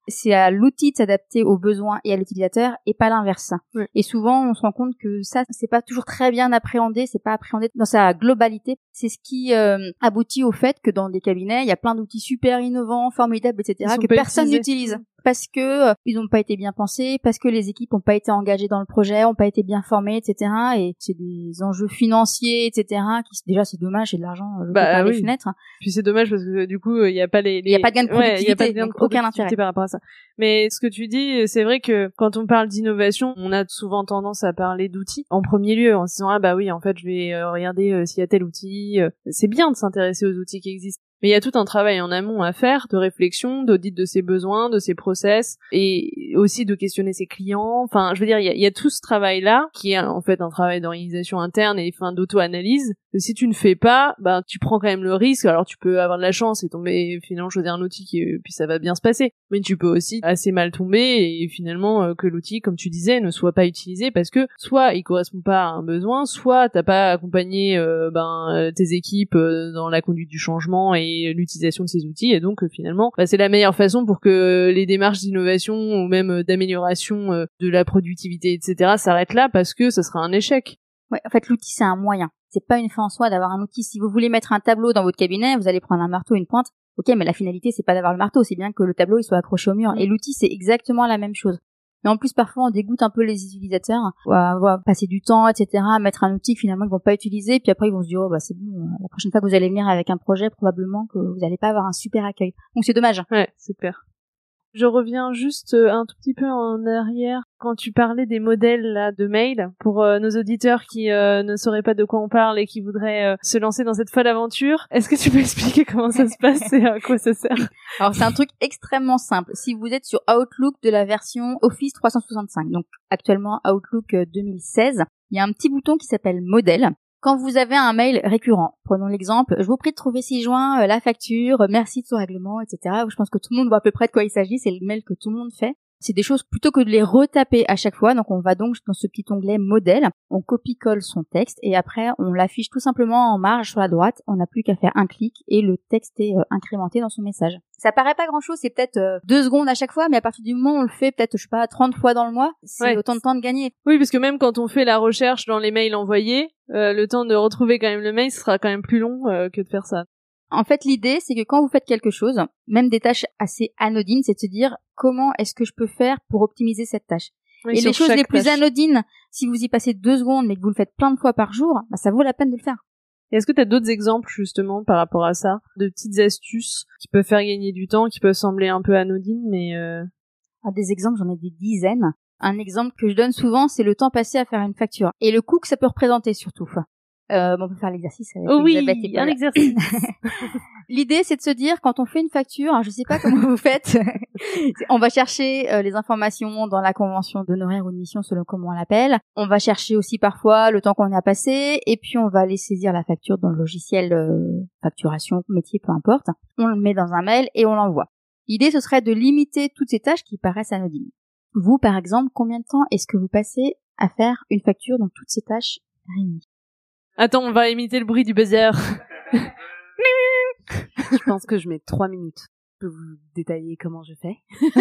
C'est à l'outil de s'adapter aux besoins et à l'utilisateur et pas l'inverse. Et souvent, on se rend compte que ça, c'est pas toujours très bien appréhendé, c'est pas appréhendé dans sa globalité. C'est ce qui euh, aboutit au fait que dans des cabinets, il y a plein d'outils super innovants, formidables, etc., que personne n'utilise parce que euh, ils n'ont pas été bien pensés, parce que les équipes n'ont pas été engagées dans le projet, n'ont pas été bien formées, etc. Et c'est des enjeux financiers, etc. Qui déjà c'est dommage, c'est de l'argent je bah, par les fenêtres. Puis c'est dommage parce que du coup il n'y a pas les, il y a pas de gain de productivité, a pas de gain de aucun intérêt par rapport à ça. Mais ce que tu dis, c'est vrai que quand on parle d'innovation, on a souvent tendance à parler d'outils en premier lieu en se disant ah bah oui en fait je vais euh, regarder euh, s'il y a tel outil. C'est bien de s'intéresser aux outils qui existent. Mais il y a tout un travail en amont à faire, de réflexion, d'audit de ses besoins, de ses process, et aussi de questionner ses clients. Enfin, je veux dire, il y a, tout ce travail-là, qui est en fait un travail d'organisation interne et fin d'auto-analyse. Si tu ne fais pas, ben tu prends quand même le risque. Alors tu peux avoir de la chance et tomber finalement choisir un outil qui puis ça va bien se passer. Mais tu peux aussi assez mal tomber et finalement euh, que l'outil, comme tu disais, ne soit pas utilisé parce que soit il correspond pas à un besoin, soit t'as pas accompagné euh, ben euh, tes équipes dans la conduite du changement et l'utilisation de ces outils. Et donc euh, finalement, bah, c'est la meilleure façon pour que les démarches d'innovation ou même euh, d'amélioration euh, de la productivité, etc., s'arrêtent là parce que ce sera un échec. Ouais, en fait, l'outil c'est un moyen. C'est pas une fin en soi d'avoir un outil. Si vous voulez mettre un tableau dans votre cabinet, vous allez prendre un marteau, une pointe. Ok, mais la finalité c'est pas d'avoir le marteau, c'est bien que le tableau il soit accroché au mur. Mm. Et l'outil c'est exactement la même chose. Et en plus, parfois, on dégoûte un peu les utilisateurs, à, à passer du temps, etc., à mettre un outil finalement ils vont pas utiliser, puis après ils vont se dire, oh bah c'est bon, euh, la prochaine fois que vous allez venir avec un projet, probablement que vous n'allez pas avoir un super accueil. Donc c'est dommage. Ouais, super. Je reviens juste euh, un tout petit peu en arrière quand tu parlais des modèles là de mail pour euh, nos auditeurs qui euh, ne sauraient pas de quoi on parle et qui voudraient se lancer dans cette folle aventure. Est-ce que tu peux expliquer comment ça se passe et à quoi ça sert? Alors c'est un truc extrêmement simple. Si vous êtes sur Outlook de la version Office 365, donc actuellement Outlook 2016, il y a un petit bouton qui s'appelle modèle quand vous avez un mail récurrent, prenons l'exemple, je vous prie de trouver ci joint euh, la facture, merci de son règlement, etc. Je pense que tout le monde voit à peu près de quoi il s'agit, c'est le mail que tout le monde fait. C'est des choses plutôt que de les retaper à chaque fois. Donc on va donc dans ce petit onglet modèle, on copie-colle son texte et après on l'affiche tout simplement en marge sur la droite. On n'a plus qu'à faire un clic et le texte est euh, incrémenté dans son message. Ça paraît pas grand chose, c'est peut-être euh, deux secondes à chaque fois, mais à partir du moment où on le fait peut-être, je sais pas, 30 fois dans le mois, c'est autant de temps de gagner. Oui, parce que même quand on fait la recherche dans les mails envoyés, euh, le temps de retrouver quand même le mail sera quand même plus long que de faire ça. En fait, l'idée, c'est que quand vous faites quelque chose, même des tâches assez anodines, c'est de se dire comment est-ce que je peux faire pour optimiser cette tâche? et les choses les plus anodines, si vous y passez deux secondes mais que vous le faites plein de fois par jour, bah, ça vaut la peine de le faire. Est-ce que tu as d'autres exemples justement par rapport à ça, de petites astuces qui peuvent faire gagner du temps, qui peuvent sembler un peu anodines, mais euh... ah, des exemples, j'en ai des dizaines. Un exemple que je donne souvent, c'est le temps passé à faire une facture et le coût que ça peut représenter surtout. Euh, on peut faire l'exercice avec oui, un exercice. L'idée, c'est de se dire, quand on fait une facture, je sais pas comment vous faites, on va chercher euh, les informations dans la convention d'honoraire ou de mission, selon comment on l'appelle. On va chercher aussi parfois le temps qu'on a passé, et puis on va aller saisir la facture dans le logiciel euh, facturation, métier, peu importe. On le met dans un mail et on l'envoie. L'idée, ce serait de limiter toutes ces tâches qui paraissent anodines. Vous, par exemple, combien de temps est-ce que vous passez à faire une facture dans toutes ces tâches réunies? Attends, on va imiter le bruit du buzzer. je pense que je mets trois minutes. Je peux vous détailler comment je fais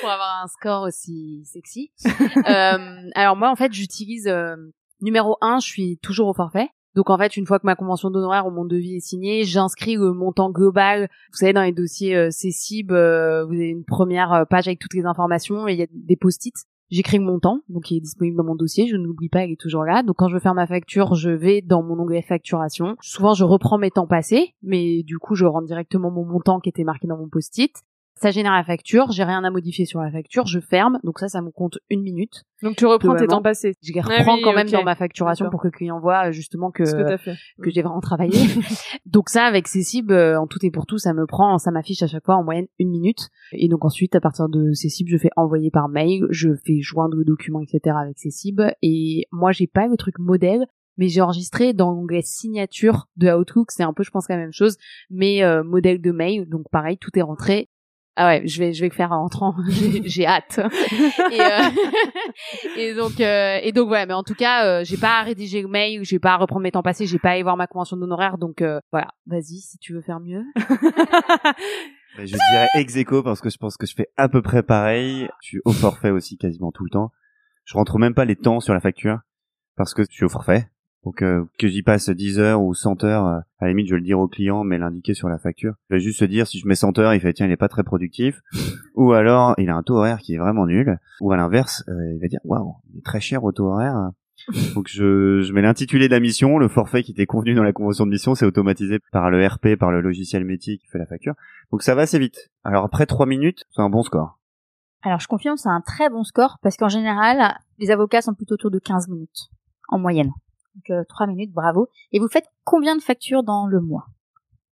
pour avoir un score aussi sexy. Euh, alors moi, en fait, j'utilise euh, numéro un, je suis toujours au forfait. Donc en fait, une fois que ma convention d'honoraire ou mon devis est signé, j'inscris le montant global. Vous savez, dans les dossiers euh, CECIB, euh, vous avez une première page avec toutes les informations et il y a des post-it j'écris mon montant, donc il est disponible dans mon dossier, je n'oublie pas, il est toujours là. Donc quand je veux faire ma facture, je vais dans mon onglet facturation. Souvent je reprends mes temps passés, mais du coup je rentre directement mon montant qui était marqué dans mon post-it ça génère la facture, j'ai rien à modifier sur la facture, je ferme, donc ça, ça me compte une minute. Donc tu reprends tes temps passés. Je les reprends ah quand même dans ma facturation pour que le client voit euh, justement que que, j'ai vraiment travaillé. donc ça, avec Cécib, euh, en tout et pour tout, ça me prend, ça m'affiche à chaque fois en moyenne une minute. Et donc ensuite, à partir de Cécib, je fais envoyer par mail, je fais joindre le document, etc. avec Cécib. Et moi, j'ai pas le truc modèle mais j'ai enregistré dans l'onglet signature de Outlook, c'est un peu je pense la même chose, mais euh, modèle de mail, donc pareil, tout est rentré Ah ouais, je vais je vais le faire en rentrant. J'ai j'ai hâte. et, euh, et donc euh, et donc ouais, mais en tout cas, euh, j'ai pas à rédiger le mail, j'ai pas à reprendre mes temps passés, j'ai pas à aller voir ma convention d'honoraires, donc euh, voilà. Vas-y, si tu veux faire mieux. Mais je dirais ex aequo parce que je pense que je fais à peu près pareil. Je suis au forfait aussi quasiment tout le temps. Je rentre même pas les temps sur la facture parce que je suis au forfait. Donc euh, que j'y passe 10 heures ou 100 heures, euh, à la limite je vais le dire au client mais l'indiquer sur la facture. Je vais juste se dire si je mets 100 heures, il fait tiens il est pas très productif. ou alors il a un taux horaire qui est vraiment nul. Ou à l'inverse, euh, il va dire waouh il est très cher au taux horaire. Donc je, je mets l'intitulé de la mission, le forfait qui était convenu dans la convention de mission, c'est automatisé par le RP, par le logiciel métier qui fait la facture. Donc ça va assez vite. Alors après 3 minutes, c'est un bon score. Alors je confirme, c'est un très bon score parce qu'en général, les avocats sont plutôt autour de 15 minutes en moyenne. Donc euh, 3 minutes, bravo. Et vous faites combien de factures dans le mois?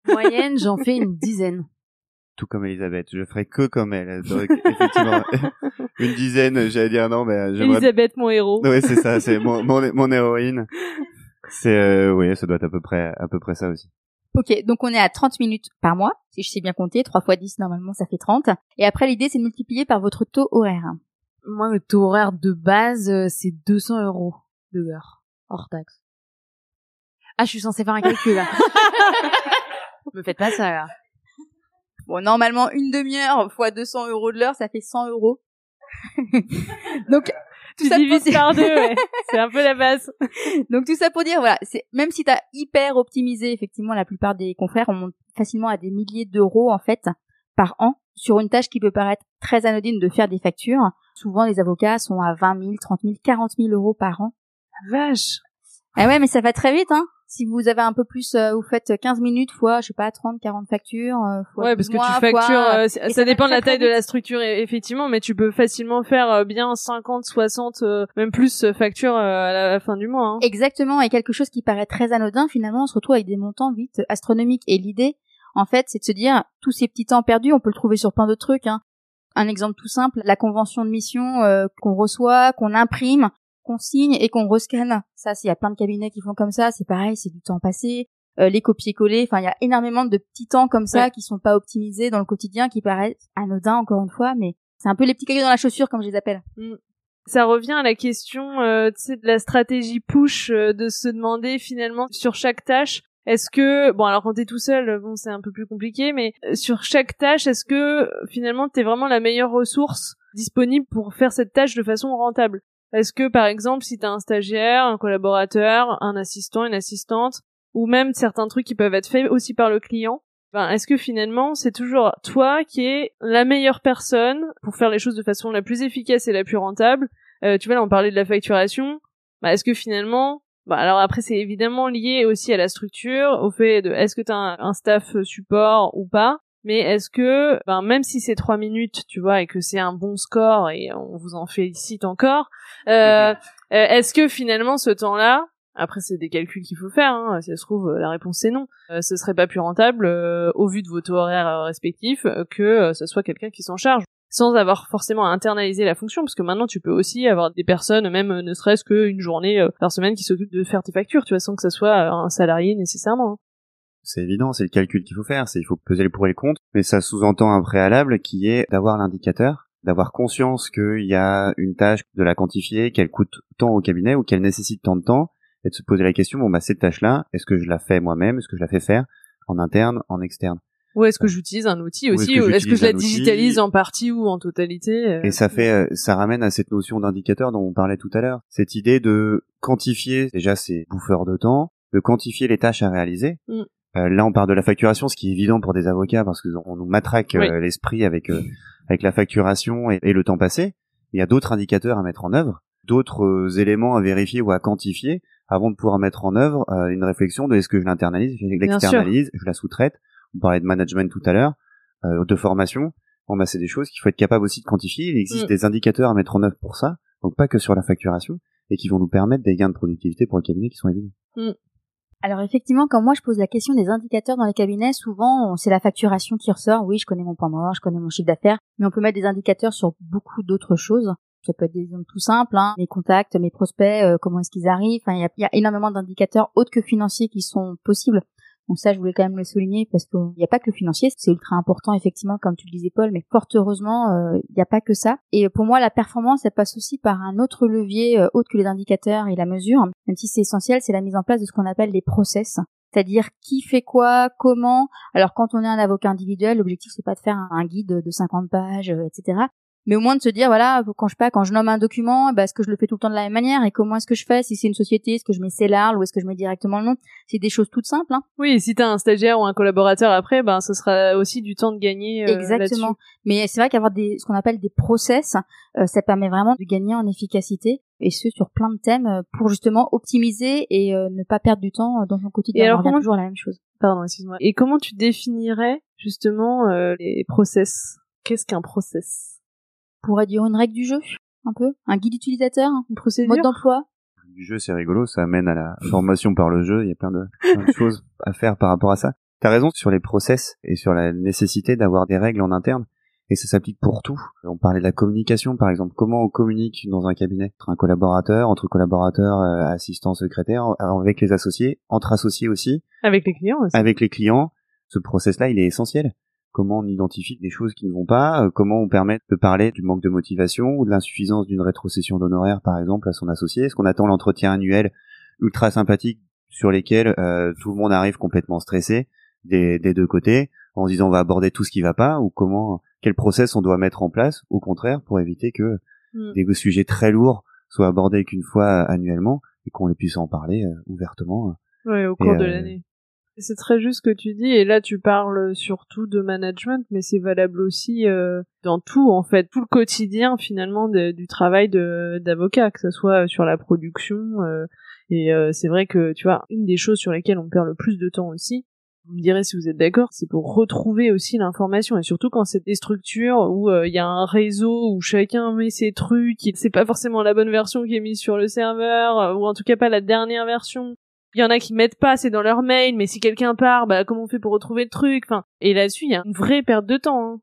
Moyenne, j'en fais une dizaine. Tout comme Elisabeth, je ferai que comme elle. Donc, effectivement, une dizaine, j'allais dire non, mais j'aimerais Elisabeth, mon héros. Oui, c'est ça, c'est mon, mon, mon héroïne. C'est, euh, oui, ça doit être à peu près, à peu près ça aussi. Ok, donc on est à 30 minutes par mois, si je sais bien compter. 3 fois 10, normalement, ça fait 30. Et après, l'idée, c'est de multiplier par votre taux horaire. Moi, le taux horaire de base, euh, c'est 200 euros de l'heure, hors taxe. Ah, je suis censée faire un calcul, là. Me faites pas ça, là. Bon, normalement, une demi-heure fois 200 euros de l'heure, ça fait 100 euros. donc, tout Tu ça pour divises dire- par deux, ouais. C'est un peu la base. Donc tout ça pour dire, voilà, c'est même si t'as hyper optimisé, effectivement, la plupart des confrères, on monte facilement à des milliers d'euros en fait par an sur une tâche qui peut paraître très anodine de faire des factures. Souvent, les avocats sont à 20 000, 30 000, 40 000 euros par an. Vache. Ah ouais, mais ça va très vite, hein. Si vous avez un peu plus, euh, vous faites 15 minutes fois, je sais pas, 30, 40 factures. euh, fois Ouais, parce que 12 mois, tu factures, fois- euh, ça, dépend de la taille de la structure, e- effectivement, mais tu peux facilement faire euh, bien 50, 60, euh, même plus euh, factures euh, à la, fin du mois. Hein. Exactement, et quelque chose qui paraît très anodin, finalement, on se retrouve avec des montants vite astronomiques. Et l'idée, en fait, c'est de se dire, tous ces petits temps perdus, on peut le trouver sur plein d'autres trucs. Hein. Un exemple tout simple, la convention de mission euh, qu'on reçoit, qu'on imprime, qu'on signe et qu'on rescanne. Ça, il y a plein de cabinets qui font comme ça, c'est pareil, c'est du temps passé. Euh, les copier-coller, enfin, il y a énormément de petits temps comme ça Ouais. qui sont pas optimisés dans le quotidien, qui paraissent anodins, encore une fois, mais c'est un peu les petits cailloux dans la chaussure, comme je les appelle. Ça revient à la question euh, tu sais, de la stratégie push, euh, de se demander finalement sur chaque tâche, est-ce que, bon alors quand t'es tout seul, bon c'est un peu plus compliqué, mais euh, sur chaque tâche, est-ce que euh, finalement t'es vraiment la meilleure ressource disponible pour faire cette tâche de façon rentable? Est-ce que par exemple si t'as un stagiaire, un collaborateur, un assistant, une assistante, ou même certains trucs qui peuvent être faits aussi par le client, ben, est-ce que finalement c'est toujours toi qui es la meilleure personne pour faire les choses de façon la plus efficace et la plus rentable? Euh, Tu vois là on parlait de la facturation, bah, est-ce que finalement, bah alors après c'est évidemment lié aussi à la structure, au fait de est-ce que tu un staff support ou pas, mais est-ce que ben, même si c'est trois minutes, tu vois, et que c'est un bon score et on vous en félicite encore, euh, euh, est-ce que finalement ce temps-là après, c'est des calculs qu'il faut faire. Hein. Si ça se trouve, la réponse c'est non. Euh, ce serait pas plus rentable, euh, au vu de vos taux horaires euh, respectifs, euh, que ce soit quelqu'un qui s'en charge, sans avoir forcément à internaliser la fonction, parce que maintenant tu peux aussi avoir des personnes, même ne serait-ce qu'une journée par semaine, qui s'occupent de faire tes factures, tu vois, sans que ça soit un salarié nécessairement. C'est évident, c'est le calcul qu'il faut faire, c'est il faut peser les pour et les contre, mais ça sous-entend un préalable qui est d'avoir l'indicateur, d'avoir conscience qu'il y a une tâche, de la quantifier, qu'elle coûte tant au cabinet ou qu'elle nécessite tant de temps, et de se poser la question, bon bah cette tâche-là, est-ce que je la fais moi-même, est-ce que je la fais faire en interne, en externe? Ou est-ce que j'utilise un outil Ou aussi, est-ce que ou est-ce que je la outil digitalise en partie ou en totalité euh, Et ça fait, euh, ça ramène à cette notion d'indicateur dont on parlait tout à l'heure. Cette idée de quantifier déjà ces bouffeurs de temps, de quantifier les tâches à réaliser. Mm. Euh, là, on parle de la facturation, ce qui est évident pour des avocats parce qu'on nous matraque euh, Oui. l'esprit avec euh, avec la facturation et, et le temps passé. Il y a d'autres indicateurs à mettre en œuvre, d'autres euh, éléments à vérifier ou à quantifier avant de pouvoir mettre en œuvre euh, une réflexion de est-ce que je l'internalise, je l'externalise, je la sous-traite. On parlait de management tout à l'heure, euh, de formation. Bon, bah, c'est des choses qu'il faut être capable aussi de quantifier. Il existe Mm. des indicateurs à mettre en œuvre pour ça, donc pas que sur la facturation, et qui vont nous permettre des gains de productivité pour le cabinet qui sont évidents. Alors effectivement, quand moi je pose la question des indicateurs dans les cabinets, souvent c'est la facturation qui ressort. Oui, je connais mon point mort, je connais mon chiffre d'affaires, mais on peut mettre des indicateurs sur beaucoup d'autres choses. Ça peut être des exemples tout simples, hein, mes contacts, mes prospects, euh, comment est-ce qu'ils arrivent. Enfin, il y a énormément d'indicateurs autres que financiers qui sont possibles. Donc ça, je voulais quand même le souligner parce qu'il n'y a pas que le financier, c'est ultra important effectivement, comme tu le disais Paul, mais fort heureusement, euh, il n'y a pas que ça. Et pour moi, la performance, elle passe aussi par un autre levier euh, autre que les indicateurs et la mesure. Même si c'est essentiel, c'est la mise en place de ce qu'on appelle des process. C'est-à-dire qui fait quoi, comment. Alors quand on est un avocat individuel, l'objectif c'est pas de faire un guide de 50 pages, euh, etc mais au moins de se dire voilà quand je pas quand je nomme un document bah, est-ce que je le fais tout le temps de la même manière et comment est-ce que je fais? Si c'est une société est-ce que je mets CELAR ou est-ce que je mets directement le nom? C'est des choses toutes simples hein. oui si t'as un stagiaire ou un collaborateur après ben ce sera aussi du temps de gagner euh, exactement. mais c'est vrai qu'avoir des ce qu'on appelle des process euh, ça permet vraiment de gagner en efficacité et ce sur plein de thèmes euh, pour justement optimiser et ne pas perdre du temps dans son quotidien. Et alors comment... toujours la même chose. Pardon excuse-moi. Et comment tu définirais justement les process? Qu'est-ce qu'un process? Pourrait dire une règle du jeu, un peu, un guide utilisateur, une procédure, mode d'emploi? Du jeu, c'est rigolo, ça amène à la formation par le jeu. Il y a plein de, choses à faire par rapport à ça. T'as raison sur les process et sur la nécessité d'avoir des règles en interne. Et ça s'applique pour tout. On parlait de la communication, par exemple. Comment on communique dans un cabinet? Entre un collaborateur, entre collaborateurs, euh, assistants, secrétaires, avec les associés, entre associés aussi. Avec les clients aussi. Avec les clients. Ce process-là, il est essentiel comment on identifie des choses qui ne vont pas, euh, comment on permet de parler du manque de motivation ou de l'insuffisance d'une rétrocession d'honoraires par exemple à son associé, est-ce qu'on attend l'entretien annuel ultra sympathique sur lesquels euh, tout le monde arrive complètement stressé des, deux côtés en se disant on va aborder tout ce qui va pas ou comment quel process on doit mettre en place au contraire pour éviter que mm. des sujets très lourds soient abordés qu'une fois annuellement et qu'on puisse en parler euh, ouvertement au cours de l'année c'est très juste ce que tu dis, et là tu parles surtout de management, mais c'est valable aussi euh, dans tout, en fait, tout le quotidien finalement du travail d'avocat, que ce soit sur la production, euh, et euh, c'est vrai que, tu vois, une des choses sur lesquelles on perd le plus de temps aussi, vous me direz si vous êtes d'accord, c'est pour retrouver aussi l'information, et surtout quand c'est des structures où il y a un réseau où chacun met ses trucs, c'est pas forcément la bonne version qui est mise sur le serveur, ou en tout cas pas la dernière version, il y en a qui mettent pas, c'est dans leur mail, mais si quelqu'un part, bah comment on fait pour retrouver le truc? Enfin, et là-dessus, il y a une vraie perte de temps. Hein.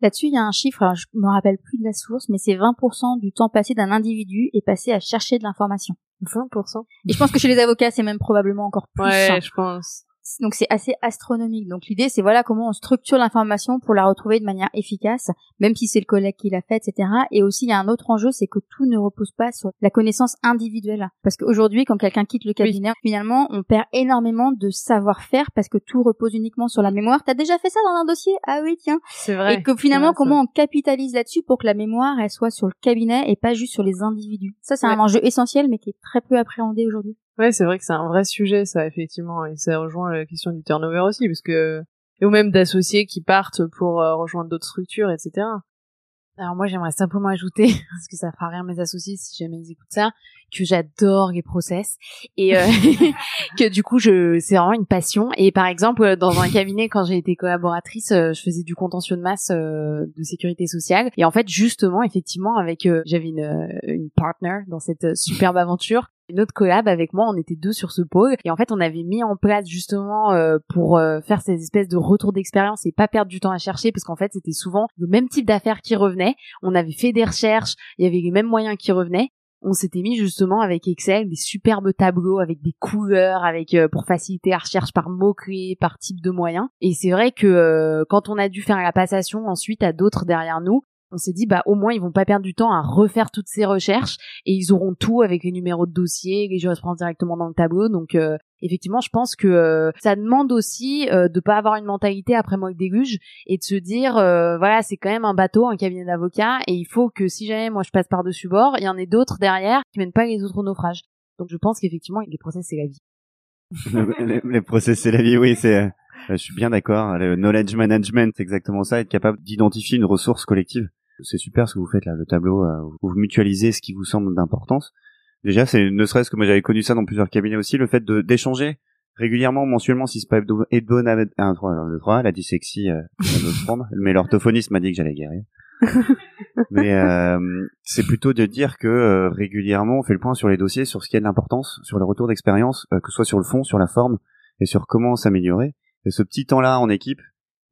Là-dessus, il y a un chiffre, je me rappelle plus de la source, mais c'est 20% du temps passé d'un individu est passé à chercher de l'information. 20% Et je pense que chez les avocats, c'est même probablement encore plus. Ouais, hein. je pense donc c'est assez astronomique. Donc l'idée c'est voilà comment on structure l'information pour la retrouver de manière efficace, même si c'est le collègue qui l'a fait, etc. Et aussi il y a un autre enjeu, c'est que tout ne repose pas sur la connaissance individuelle. Parce qu'aujourd'hui, quand quelqu'un quitte le cabinet, finalement on perd énormément de savoir-faire parce que tout repose uniquement sur la mémoire. T'as déjà fait ça dans un dossier? Ah oui, tiens. C'est vrai. Et que finalement comment on capitalise là-dessus pour que la mémoire elle soit sur le cabinet et pas juste sur les individus? Ça c'est un enjeu essentiel mais qui est très peu appréhendé aujourd'hui. Ouais, c'est vrai que c'est un vrai sujet, ça, effectivement, et ça rejoint la question du turnover aussi, parce que, ou même d'associés qui partent pour euh, rejoindre d'autres structures, etc. Alors moi, j'aimerais simplement ajouter, parce que ça fera rire mes associés si jamais ils écoutent ça, que j'adore les process et euh, que du coup, je c'est vraiment une passion. Et par exemple, dans un cabinet, quand j'ai été collaboratrice, euh, je faisais du contentieux de masse de sécurité sociale. Et en fait, justement, effectivement, avec j'avais une une partner dans cette superbe aventure une autre collab avec moi, on était deux sur ce pôle et en fait on avait mis en place justement euh, pour euh, faire ces espèces de retours d'expérience et pas perdre du temps à chercher parce qu'en fait c'était souvent le même type d'affaires qui revenaient. On avait fait des recherches, il y avait les mêmes moyens qui revenaient. On s'était mis justement avec Excel des superbes tableaux avec des couleurs, avec euh, pour faciliter la recherche par mots clés, par type de moyens. Et c'est vrai que quand on a dû faire la passation ensuite à d'autres derrière nous, on s'est dit bah au moins ils vont pas perdre du temps à refaire toutes ces recherches et ils auront tout avec les numéros de dossier, les jurisprudences directement dans le tableau. Donc euh, effectivement, je pense que euh, ça demande aussi euh, de pas avoir une mentalité après moi déluge et de se dire voilà c'est quand même un bateau, un cabinet d'avocats et il faut que si jamais moi je passe par dessus bord, il y en ait d'autres derrière qui mènent pas les autres naufrages. Donc je pense qu'effectivement les procès c'est la vie. les, procès c'est la vie, oui c'est. Je suis bien d'accord. Le knowledge management, c'est exactement ça, être capable d'identifier une ressource collective. C'est super ce que vous faites là, le tableau, euh, où vous mutualisez ce qui vous semble d'importance. Déjà, c'est ne serait-ce que moi j'avais connu ça dans plusieurs cabinets aussi, le fait de d'échanger régulièrement, mensuellement, si c'est pas hebdo, un, trois, deux, trois, la dyslexie, euh, prendre, mais l'orthophoniste m'a dit que j'allais guérir. mais euh, c'est plutôt de dire que euh, régulièrement on fait le point sur les dossiers, sur ce qui a de l'importance, sur le retour d'expérience, que ce soit sur le fond, sur la forme, et sur comment s'améliorer. Et ce petit temps-là en équipe,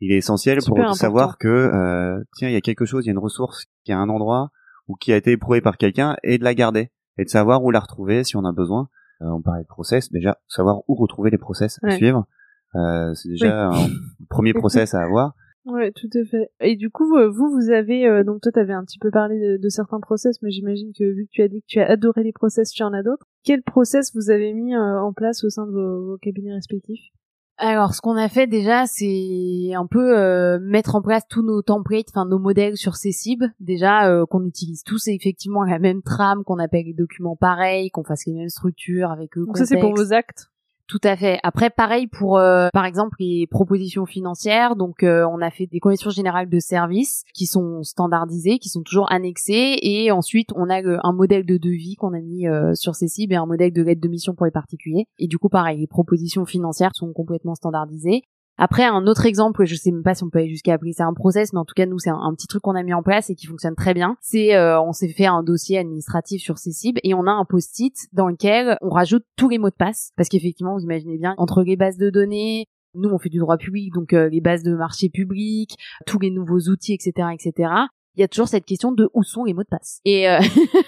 il est essentiel pour savoir que euh, tiens il y a quelque chose, il y a une ressource qui a un endroit ou qui a été éprouvé par quelqu'un et de la garder et de savoir où la retrouver si on a besoin. Euh, on parlait de process déjà, savoir où retrouver les process à suivre. Euh, c'est déjà un premier process à avoir. Ouais, tout à fait. Et du coup, vous, vous avez euh, donc toi, t'avais un petit peu parlé de, de certains process, mais j'imagine que vu que tu as dit que tu as adoré les process, tu en as d'autres. Quel process vous avez mis euh, en place au sein de vos, vos cabinets respectifs? Alors, ce qu'on a fait déjà, c'est un peu euh, mettre en place tous nos templates, enfin nos modèles sur ces cibles. Déjà, euh, qu'on utilise tous effectivement la même trame, qu'on appelle les documents pareils, qu'on fasse les mêmes structures avec eux. Donc ça, c'est pour vos actes. Tout à fait. Après, pareil pour, euh, par exemple, les propositions financières. Donc, euh, on a fait des conditions générales de services qui sont standardisées, qui sont toujours annexées, et ensuite, on a un modèle de devis qu'on a mis euh, sur ces cibles et un modèle de lettre de mission pour les particuliers. Et du coup, pareil, les propositions financières sont complètement standardisées. Après, un autre exemple, je sais même pas si on peut aller jusqu'à appeler ça un process, mais en tout cas, nous, c'est un, petit truc qu'on a mis en place et qui fonctionne très bien. C'est, euh, on s'est fait un dossier administratif sur ces cibles et on a un post-it dans lequel on rajoute tous les mots de passe. Parce qu'effectivement, vous imaginez bien, entre les bases de données, nous, on fait du droit public, donc euh, les bases de marché public, tous les nouveaux outils, etc., etc. Il y a toujours cette question de où sont les mots de passe. Et euh,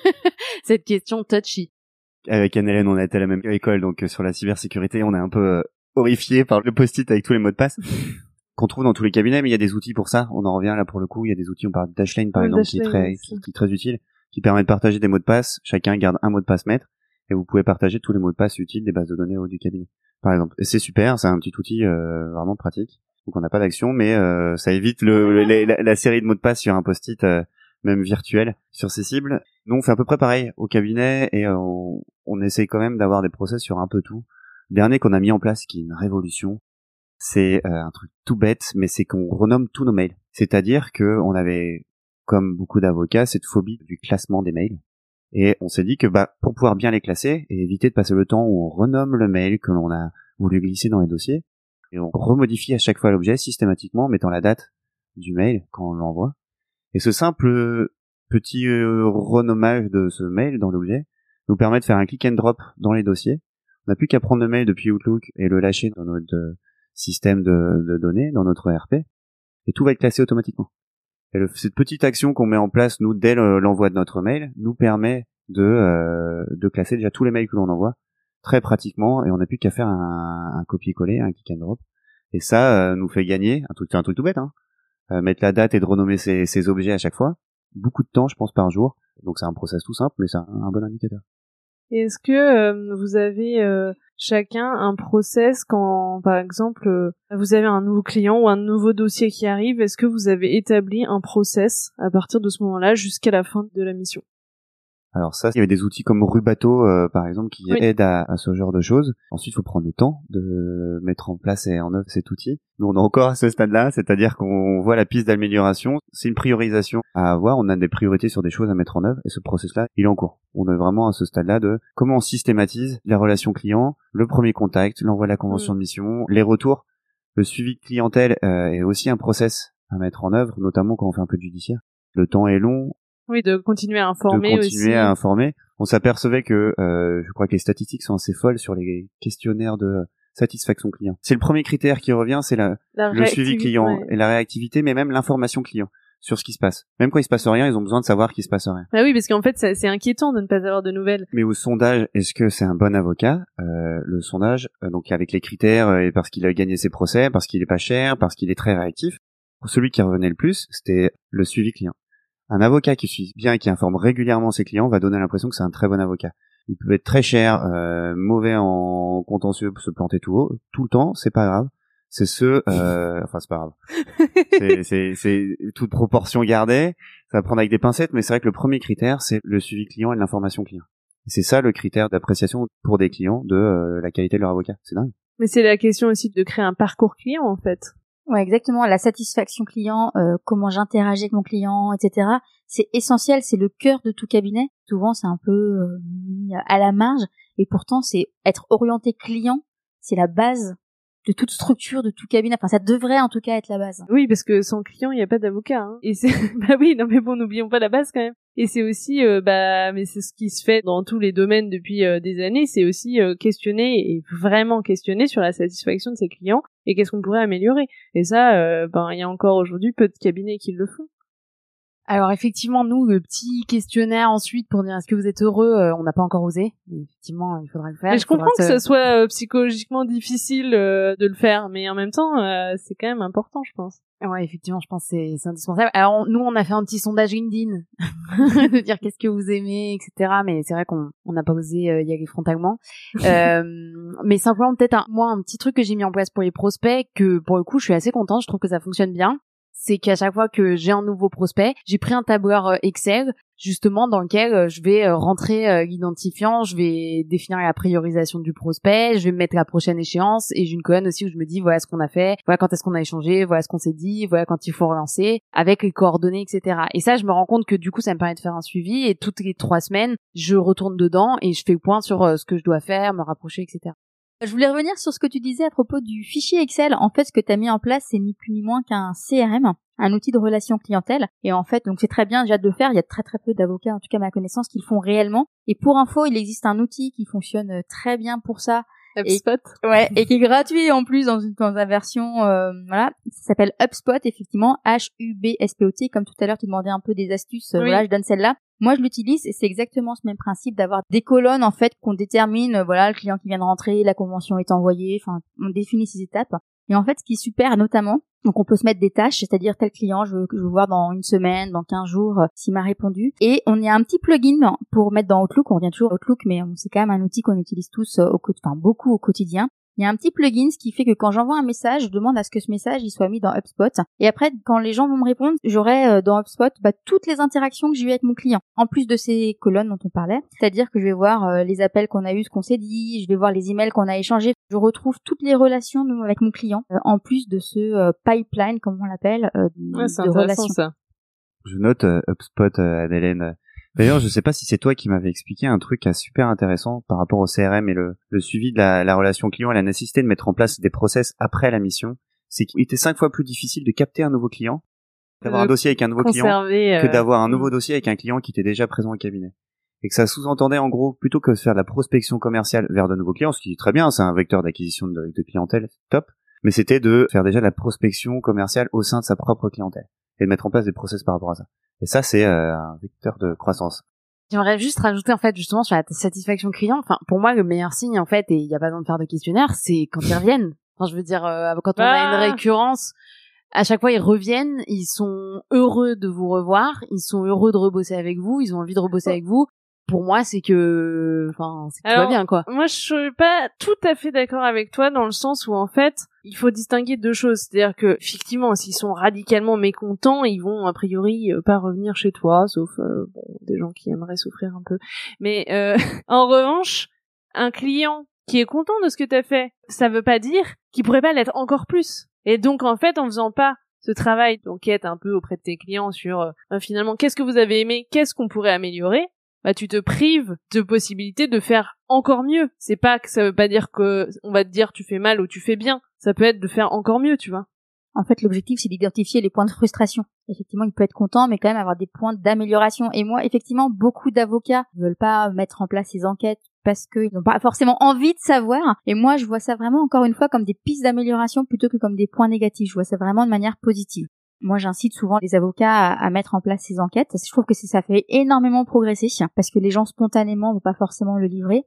cette question touchy. Avec Anne-Hélène, on a été à la même école, donc euh, sur la cybersécurité, on est un peu euh, horrifié par le post-it avec tous les mots de passe qu'on trouve dans tous les cabinets, mais il y a des outils pour ça. On en revient là pour le coup. Il y a des outils, on parle de Dashlane par exemple, qui est très, qui, est très utile, qui permet de partager des mots de passe. Chacun garde un mot de passe maître et vous pouvez partager tous les mots de passe utiles des bases de données du cabinet, par exemple. Et c'est super, c'est un petit outil euh, vraiment pratique. Donc on n'a pas d'action, mais euh, ça évite le, le- la, la série de mots de passe sur un post-it, euh, même virtuel, sur ces cibles. Nous on fait à peu près pareil au cabinet et on, on essaye quand même d'avoir des process sur un peu tout. Dernier qu'on a mis en place, qui est une révolution, c'est euh, un truc tout bête, mais c'est qu'on renomme tous nos mails. C'est-à-dire que on avait, comme beaucoup d'avocats, cette phobie du classement des mails. Et on s'est dit que bah pour pouvoir bien les classer et éviter de passer le temps où on renomme le mail que l'on a voulu glisser dans les dossiers, et on remodifie à chaque fois l'objet systématiquement en mettant la date du mail quand on l'envoie. Et ce simple petit euh, renommage de ce mail dans l'objet nous permet de faire un click and drop dans les dossiers. On n'a plus qu'à prendre le mail depuis Outlook et le lâcher dans notre euh, système de, données, dans notre ERP, et tout va être classé automatiquement. Et cette petite action qu'on met en place, nous, dès le- l'envoi de notre mail, nous permet de, euh, de classer déjà tous les mails que l'on envoie très pratiquement, et on n'a plus qu'à faire un, un copier-coller, un click and drop. Et ça euh, nous fait gagner, un truc, un truc tout bête, hein, mettre la date et de renommer ces, ces objets à chaque fois, beaucoup de temps, je pense, par jour. Donc c'est un process tout simple, mais c'est un bon indicateur. Est-ce que euh, vous avez euh, chacun un process quand, par exemple, euh, vous avez un nouveau client ou un nouveau dossier qui arrive Est-ce que vous avez établi un process à partir de ce moment-là jusqu'à la fin de la mission? Alors ça, il y avait des outils comme Rubato, euh, par exemple, qui Oui. aident à, à ce genre de choses. Ensuite, il faut prendre le temps de mettre en place et en œuvre cet outil. Nous, on est encore à ce stade-là, c'est-à-dire qu'on voit la piste d'amélioration. C'est une priorisation à avoir. On a des priorités sur des choses à mettre en œuvre, et ce process-là, il est en cours. On est vraiment à ce stade-là de comment on systématise la relation client, le premier contact, l'envoi de la convention Mm. de mission, les retours, le suivi de clientèle euh, est aussi un process à mettre en œuvre, notamment quand on fait un peu de judiciaire. Le temps est long, Oui, de continuer à informer de continuer aussi. à informer. On s'apercevait que euh, je crois que les statistiques sont assez folles sur les questionnaires de satisfaction client. C'est le premier critère qui revient, c'est la- La le suivi client ouais. et la réactivité, mais même l'information client sur ce qui se passe. Même quand il se passe rien, ils ont besoin de savoir qu'il se passe rien. Bah oui, parce qu'en fait, c'est inquiétant de ne pas avoir de nouvelles. Mais au sondage, est-ce que c'est un bon avocat? Euh, Le sondage, euh, donc avec les critères, euh, parce qu'il a gagné ses procès, parce qu'il est pas cher, parce qu'il est très réactif. Pour celui qui revenait le plus, c'était le suivi client. Un avocat qui suit bien et qui informe régulièrement ses clients va donner l'impression que c'est un très bon avocat. Il peut être très cher, euh, mauvais en contentieux, se planter tout haut, tout le temps, c'est pas grave. C'est ce, euh, enfin c'est pas grave. C'est- C'est c'est toute proportion gardée. Ça va prendre avec des pincettes, mais c'est vrai que le premier critère, c'est le suivi client et l'information client. C'est ça le critère d'appréciation pour des clients de euh, la qualité de leur avocat. C'est dingue. Mais c'est la question aussi de créer un parcours client, en fait. Ouais, exactement. La satisfaction client, euh, comment j'interagis avec mon client, etc. C'est essentiel, c'est le cœur de tout cabinet. Souvent, c'est un peu euh, à la marge, et pourtant, c'est être orienté client, c'est la base de toute structure, de tout cabinet. Enfin, ça devrait en tout cas être la base. Oui, parce que sans client, il n'y a pas d'avocat. Hein. Et c'est, bah oui, non mais bon, n'oublions pas la base quand même. Et c'est aussi, euh, bah, mais c'est ce qui se fait dans tous les domaines depuis euh, des années. C'est aussi euh, questionner et vraiment questionner sur la satisfaction de ses clients et qu'est-ce qu'on pourrait améliorer. Et ça, euh, ben, il y a encore aujourd'hui peu de cabinets qui le font. Alors effectivement, nous, le petit questionnaire ensuite pour dire est-ce que vous êtes heureux, euh, on n'a pas encore osé. Mais effectivement, il faudra le faire. Mais je comprends que ce soit euh, psychologiquement difficile euh, de le faire, mais en même temps, euh, c'est quand même important, je pense. Ouais, effectivement, je pense que c'est indispensable. Alors on- nous, on a fait un petit sondage LinkedIn de dire qu'est-ce que vous aimez, etc. Mais c'est vrai qu'on on n'a pas osé euh, y aller frontalement. Euh, mais simplement peut-être un, moi un petit truc que j'ai mis en place pour les prospects que pour le coup, je suis assez contente. Je trouve que ça fonctionne bien. C'est qu'à chaque fois que j'ai un nouveau prospect, j'ai pris un tableur euh, Excel justement dans lequel euh, je vais euh, rentrer l'identifiant, je vais définir la priorisation du prospect, je vais mettre la prochaine échéance et j'ai une colonne aussi où je me dis voilà ce qu'on a fait, voilà quand est-ce qu'on a échangé, voilà ce qu'on s'est dit, voilà quand il faut relancer, avec les coordonnées, etc. Et ça, je me rends compte que du coup, ça me permet de faire un suivi et toutes les trois semaines, je retourne dedans et je fais le point sur ce que je dois faire, me rapprocher, etc. Je voulais revenir sur ce que tu disais à propos du fichier Excel. En fait, ce que tu as mis en place, c'est ni plus ni moins qu'un CRM, un outil de relation clientèle. Et en fait, donc c'est très bien déjà de le faire. Il y a très très peu d'avocats, en tout cas à ma connaissance, qui le font réellement. Et pour info, il existe un outil qui fonctionne euh, très bien pour ça. HubSpot. Ouais, et qui est gratuit en plus dans une dans la version euh, voilà, ça s'appelle HubSpot effectivement, H U B S P O T comme tout à l'heure tu demandais un peu des astuces, euh, Oui. voilà, je donne celle-là. Moi je l'utilise et c'est exactement ce même principe d'avoir des colonnes en fait qu'on détermine euh, voilà, le client qui vient de rentrer, la convention est envoyée, enfin on définit ces étapes. Et en fait ce qui est super notamment donc on peut se mettre des tâches, c'est-à-dire tel client, je veux, je veux voir dans une semaine, dans 15 jours, euh, s'il m'a répondu. Et on y a un petit plugin pour mettre dans Outlook, on revient toujours à Outlook, mais c'est quand même un outil qu'on utilise tous euh, au enfin beaucoup au quotidien. Il y a un petit plugin, ce qui fait que quand j'envoie un message, je demande à ce que ce message il soit mis dans HubSpot. Et après, quand les gens vont me répondre, j'aurai euh, dans HubSpot bah, toutes les interactions que j'ai eues avec mon client, en plus de ces colonnes dont on parlait. C'est-à-dire que je vais voir euh, les appels qu'on a eus, ce qu'on s'est dit, je vais voir les emails qu'on a échangés. Je retrouve toutes les relations nous, avec mon client, euh, en plus de ce euh, pipeline, comme on l'appelle, euh, Ouais, c'est de intéressant relations. ça. Je note euh, HubSpot, euh, Anne-Hélène. D'ailleurs, je sais pas si c'est toi qui m'avais expliqué un truc euh, super intéressant par rapport au CRM et le, le suivi de la, la relation client et la nécessité de mettre en place des process après la mission. C'est qu'il était cinq fois plus difficile de capter un nouveau client, d'avoir Euh, un dossier avec un nouveau client, Conserver. que euh, d'avoir un nouveau dossier avec un client qui était déjà présent au cabinet. Et que ça sous-entendait en gros, plutôt que de faire de la prospection commerciale vers de nouveaux clients, ce qui est très bien, c'est un vecteur d'acquisition de, de clientèle, top, mais c'était de faire déjà de la prospection commerciale au sein de sa propre clientèle et de mettre en place des process par rapport à ça. Et ça, c'est euh, un vecteur de croissance. J'aimerais juste rajouter en fait justement sur la satisfaction client. Enfin, pour moi, le meilleur signe en fait, et il n'y a pas besoin de faire de questionnaire, c'est quand ils reviennent. Enfin, je veux dire, euh, quand on a Ah. une récurrence, à chaque fois ils reviennent, ils sont heureux de vous revoir, ils sont heureux de rebosser avec vous, ils ont envie de rebosser avec vous. Pour moi, c'est que, enfin, c'est que tout va bien quoi. Moi, je suis pas tout à fait d'accord avec toi dans le sens où en fait, il faut distinguer deux choses. C'est-à-dire que effectivement, s'ils sont radicalement mécontents, ils vont a priori euh, pas revenir chez toi, sauf euh, bon, des gens qui aimeraient souffrir un peu. Mais euh, en revanche, un client qui est content de ce que t'as fait, ça veut pas dire qu'il pourrait pas l'être encore plus. Et donc en fait, en faisant pas ce travail d'enquête un peu auprès de tes clients sur euh, euh, finalement qu'est-ce que vous avez aimé, qu'est-ce qu'on pourrait améliorer, bah tu te prives de possibilités de faire encore mieux. C'est pas que ça veut pas dire que on va te dire tu fais mal ou tu fais bien. Ça peut être de faire encore mieux, tu vois. En fait, l'objectif, c'est d'identifier les points de frustration. Effectivement, il peut être content, mais quand même avoir des points d'amélioration. Et moi, effectivement, beaucoup d'avocats ne veulent pas mettre en place ces enquêtes parce qu'ils n'ont pas forcément envie de savoir. Et moi, je vois ça vraiment, encore une fois, comme des pistes d'amélioration plutôt que comme des points négatifs. Je vois ça vraiment de manière positive. Moi, j'incite souvent les avocats à, mettre en place ces enquêtes. Je trouve que ça fait énormément progresser parce que les gens spontanément vont pas forcément le livrer.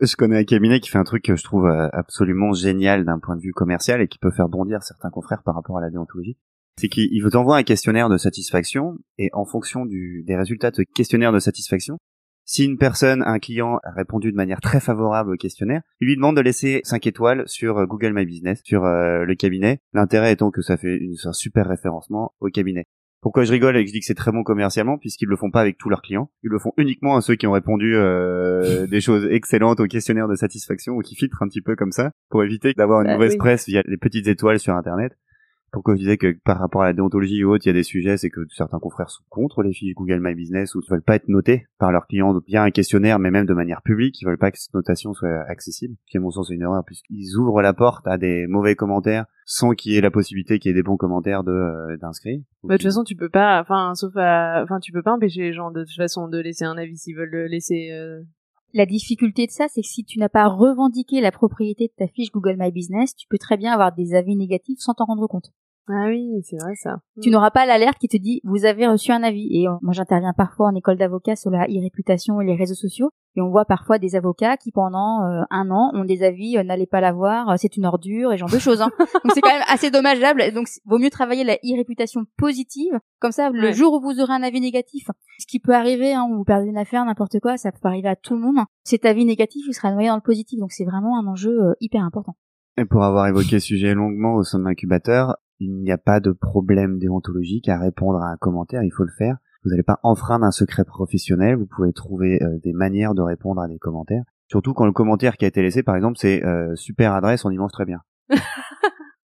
Je connais un cabinet qui fait un truc que je trouve euh, absolument génial d'un point de vue commercial et qui peut faire bondir certains confrères par rapport à la déontologie. C'est qu'il vous envoie un questionnaire de satisfaction et en fonction des résultats de ce questionnaire de satisfaction, si une personne, un client a répondu de manière très favorable au questionnaire, il lui demande de laisser 5 étoiles sur euh, Google My Business, sur euh, le cabinet. L'intérêt étant que ça fait une- un super référencement au cabinet. Pourquoi je rigole et que je dis que c'est très bon commercialement puisqu'ils le font pas avec tous leurs clients. Ils le font uniquement à ceux qui ont répondu euh, des choses excellentes au questionnaire de satisfaction ou qui filtrent un petit peu comme ça pour éviter d'avoir une Bah mauvaise oui. presse via les petites étoiles sur internet. Pourquoi je disais que par rapport à la déontologie ou autre, il y a des sujets, c'est que certains confrères sont contre les fiches Google My Business ou ne veulent pas être notés par leurs clients via un questionnaire, mais même de manière publique, ils veulent pas que cette notation soit accessible, ce qui à mon sens est une erreur puisqu'ils ouvrent la porte à des mauvais commentaires sans qu'il y ait la possibilité qu'il y ait des bons commentaires de euh, d'inscrits. Bah, de toute façon, tu peux pas, enfin, sauf à, enfin, tu peux pas empêcher les gens de toute façon de laisser un avis s'ils veulent le laisser. euh, La difficulté de ça, c'est que si tu n'as pas revendiqué la propriété de ta fiche Google My Business, tu peux très bien avoir des avis négatifs sans t'en rendre compte. Ah oui, c'est vrai ça. Tu n'auras pas l'alerte qui te dit vous avez reçu un avis. Et euh, moi j'interviens parfois en école d'avocat sur la e-réputation et les réseaux sociaux. Et on voit parfois des avocats qui pendant euh, un an ont des avis, euh, n'allez pas l'avoir, euh, c'est une ordure et genre de choses. Hein. donc c'est quand même assez dommageable. Donc vaut mieux travailler la e-réputation positive. Comme ça, le Ouais. jour où vous aurez un avis négatif, ce qui peut arriver, hein, où vous perdez une affaire, n'importe quoi, ça peut arriver à tout le monde. Cet avis négatif, il sera noyé dans le positif. Donc c'est vraiment un enjeu euh, hyper important. Et pour avoir évoqué ce sujet longuement au sein de l'incubateur, il n'y a pas de problème déontologique à répondre à un commentaire, il faut le faire. Vous n'allez pas enfreindre un secret professionnel, vous pouvez trouver euh, des manières de répondre à des commentaires. Surtout quand le commentaire qui a été laissé, par exemple, c'est euh, super adresse, on y mange très bien.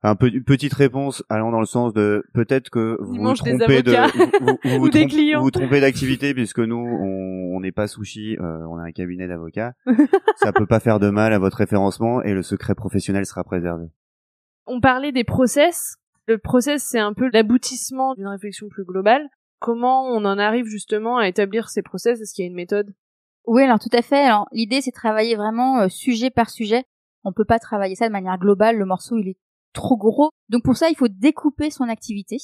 Un peu, une petite réponse allant dans le sens de peut-être que vous vous des trompez de vous, vous- des trompez- clients. vous vous trompez d'activité puisque nous on on n'est pas sushi, euh, on a un cabinet d'avocats. Ça peut pas faire de mal à votre référencement et le secret professionnel sera préservé. On parlait des process. Le process, c'est un peu l'aboutissement d'une réflexion plus globale. Comment on en arrive justement à établir ces process? Est-ce qu'il y a une méthode? Oui, alors tout à fait. L'idée c'est de travailler vraiment euh, sujet par sujet. On peut pas travailler ça de manière globale. Le morceau il est trop gros. Donc pour ça il faut découper son activité.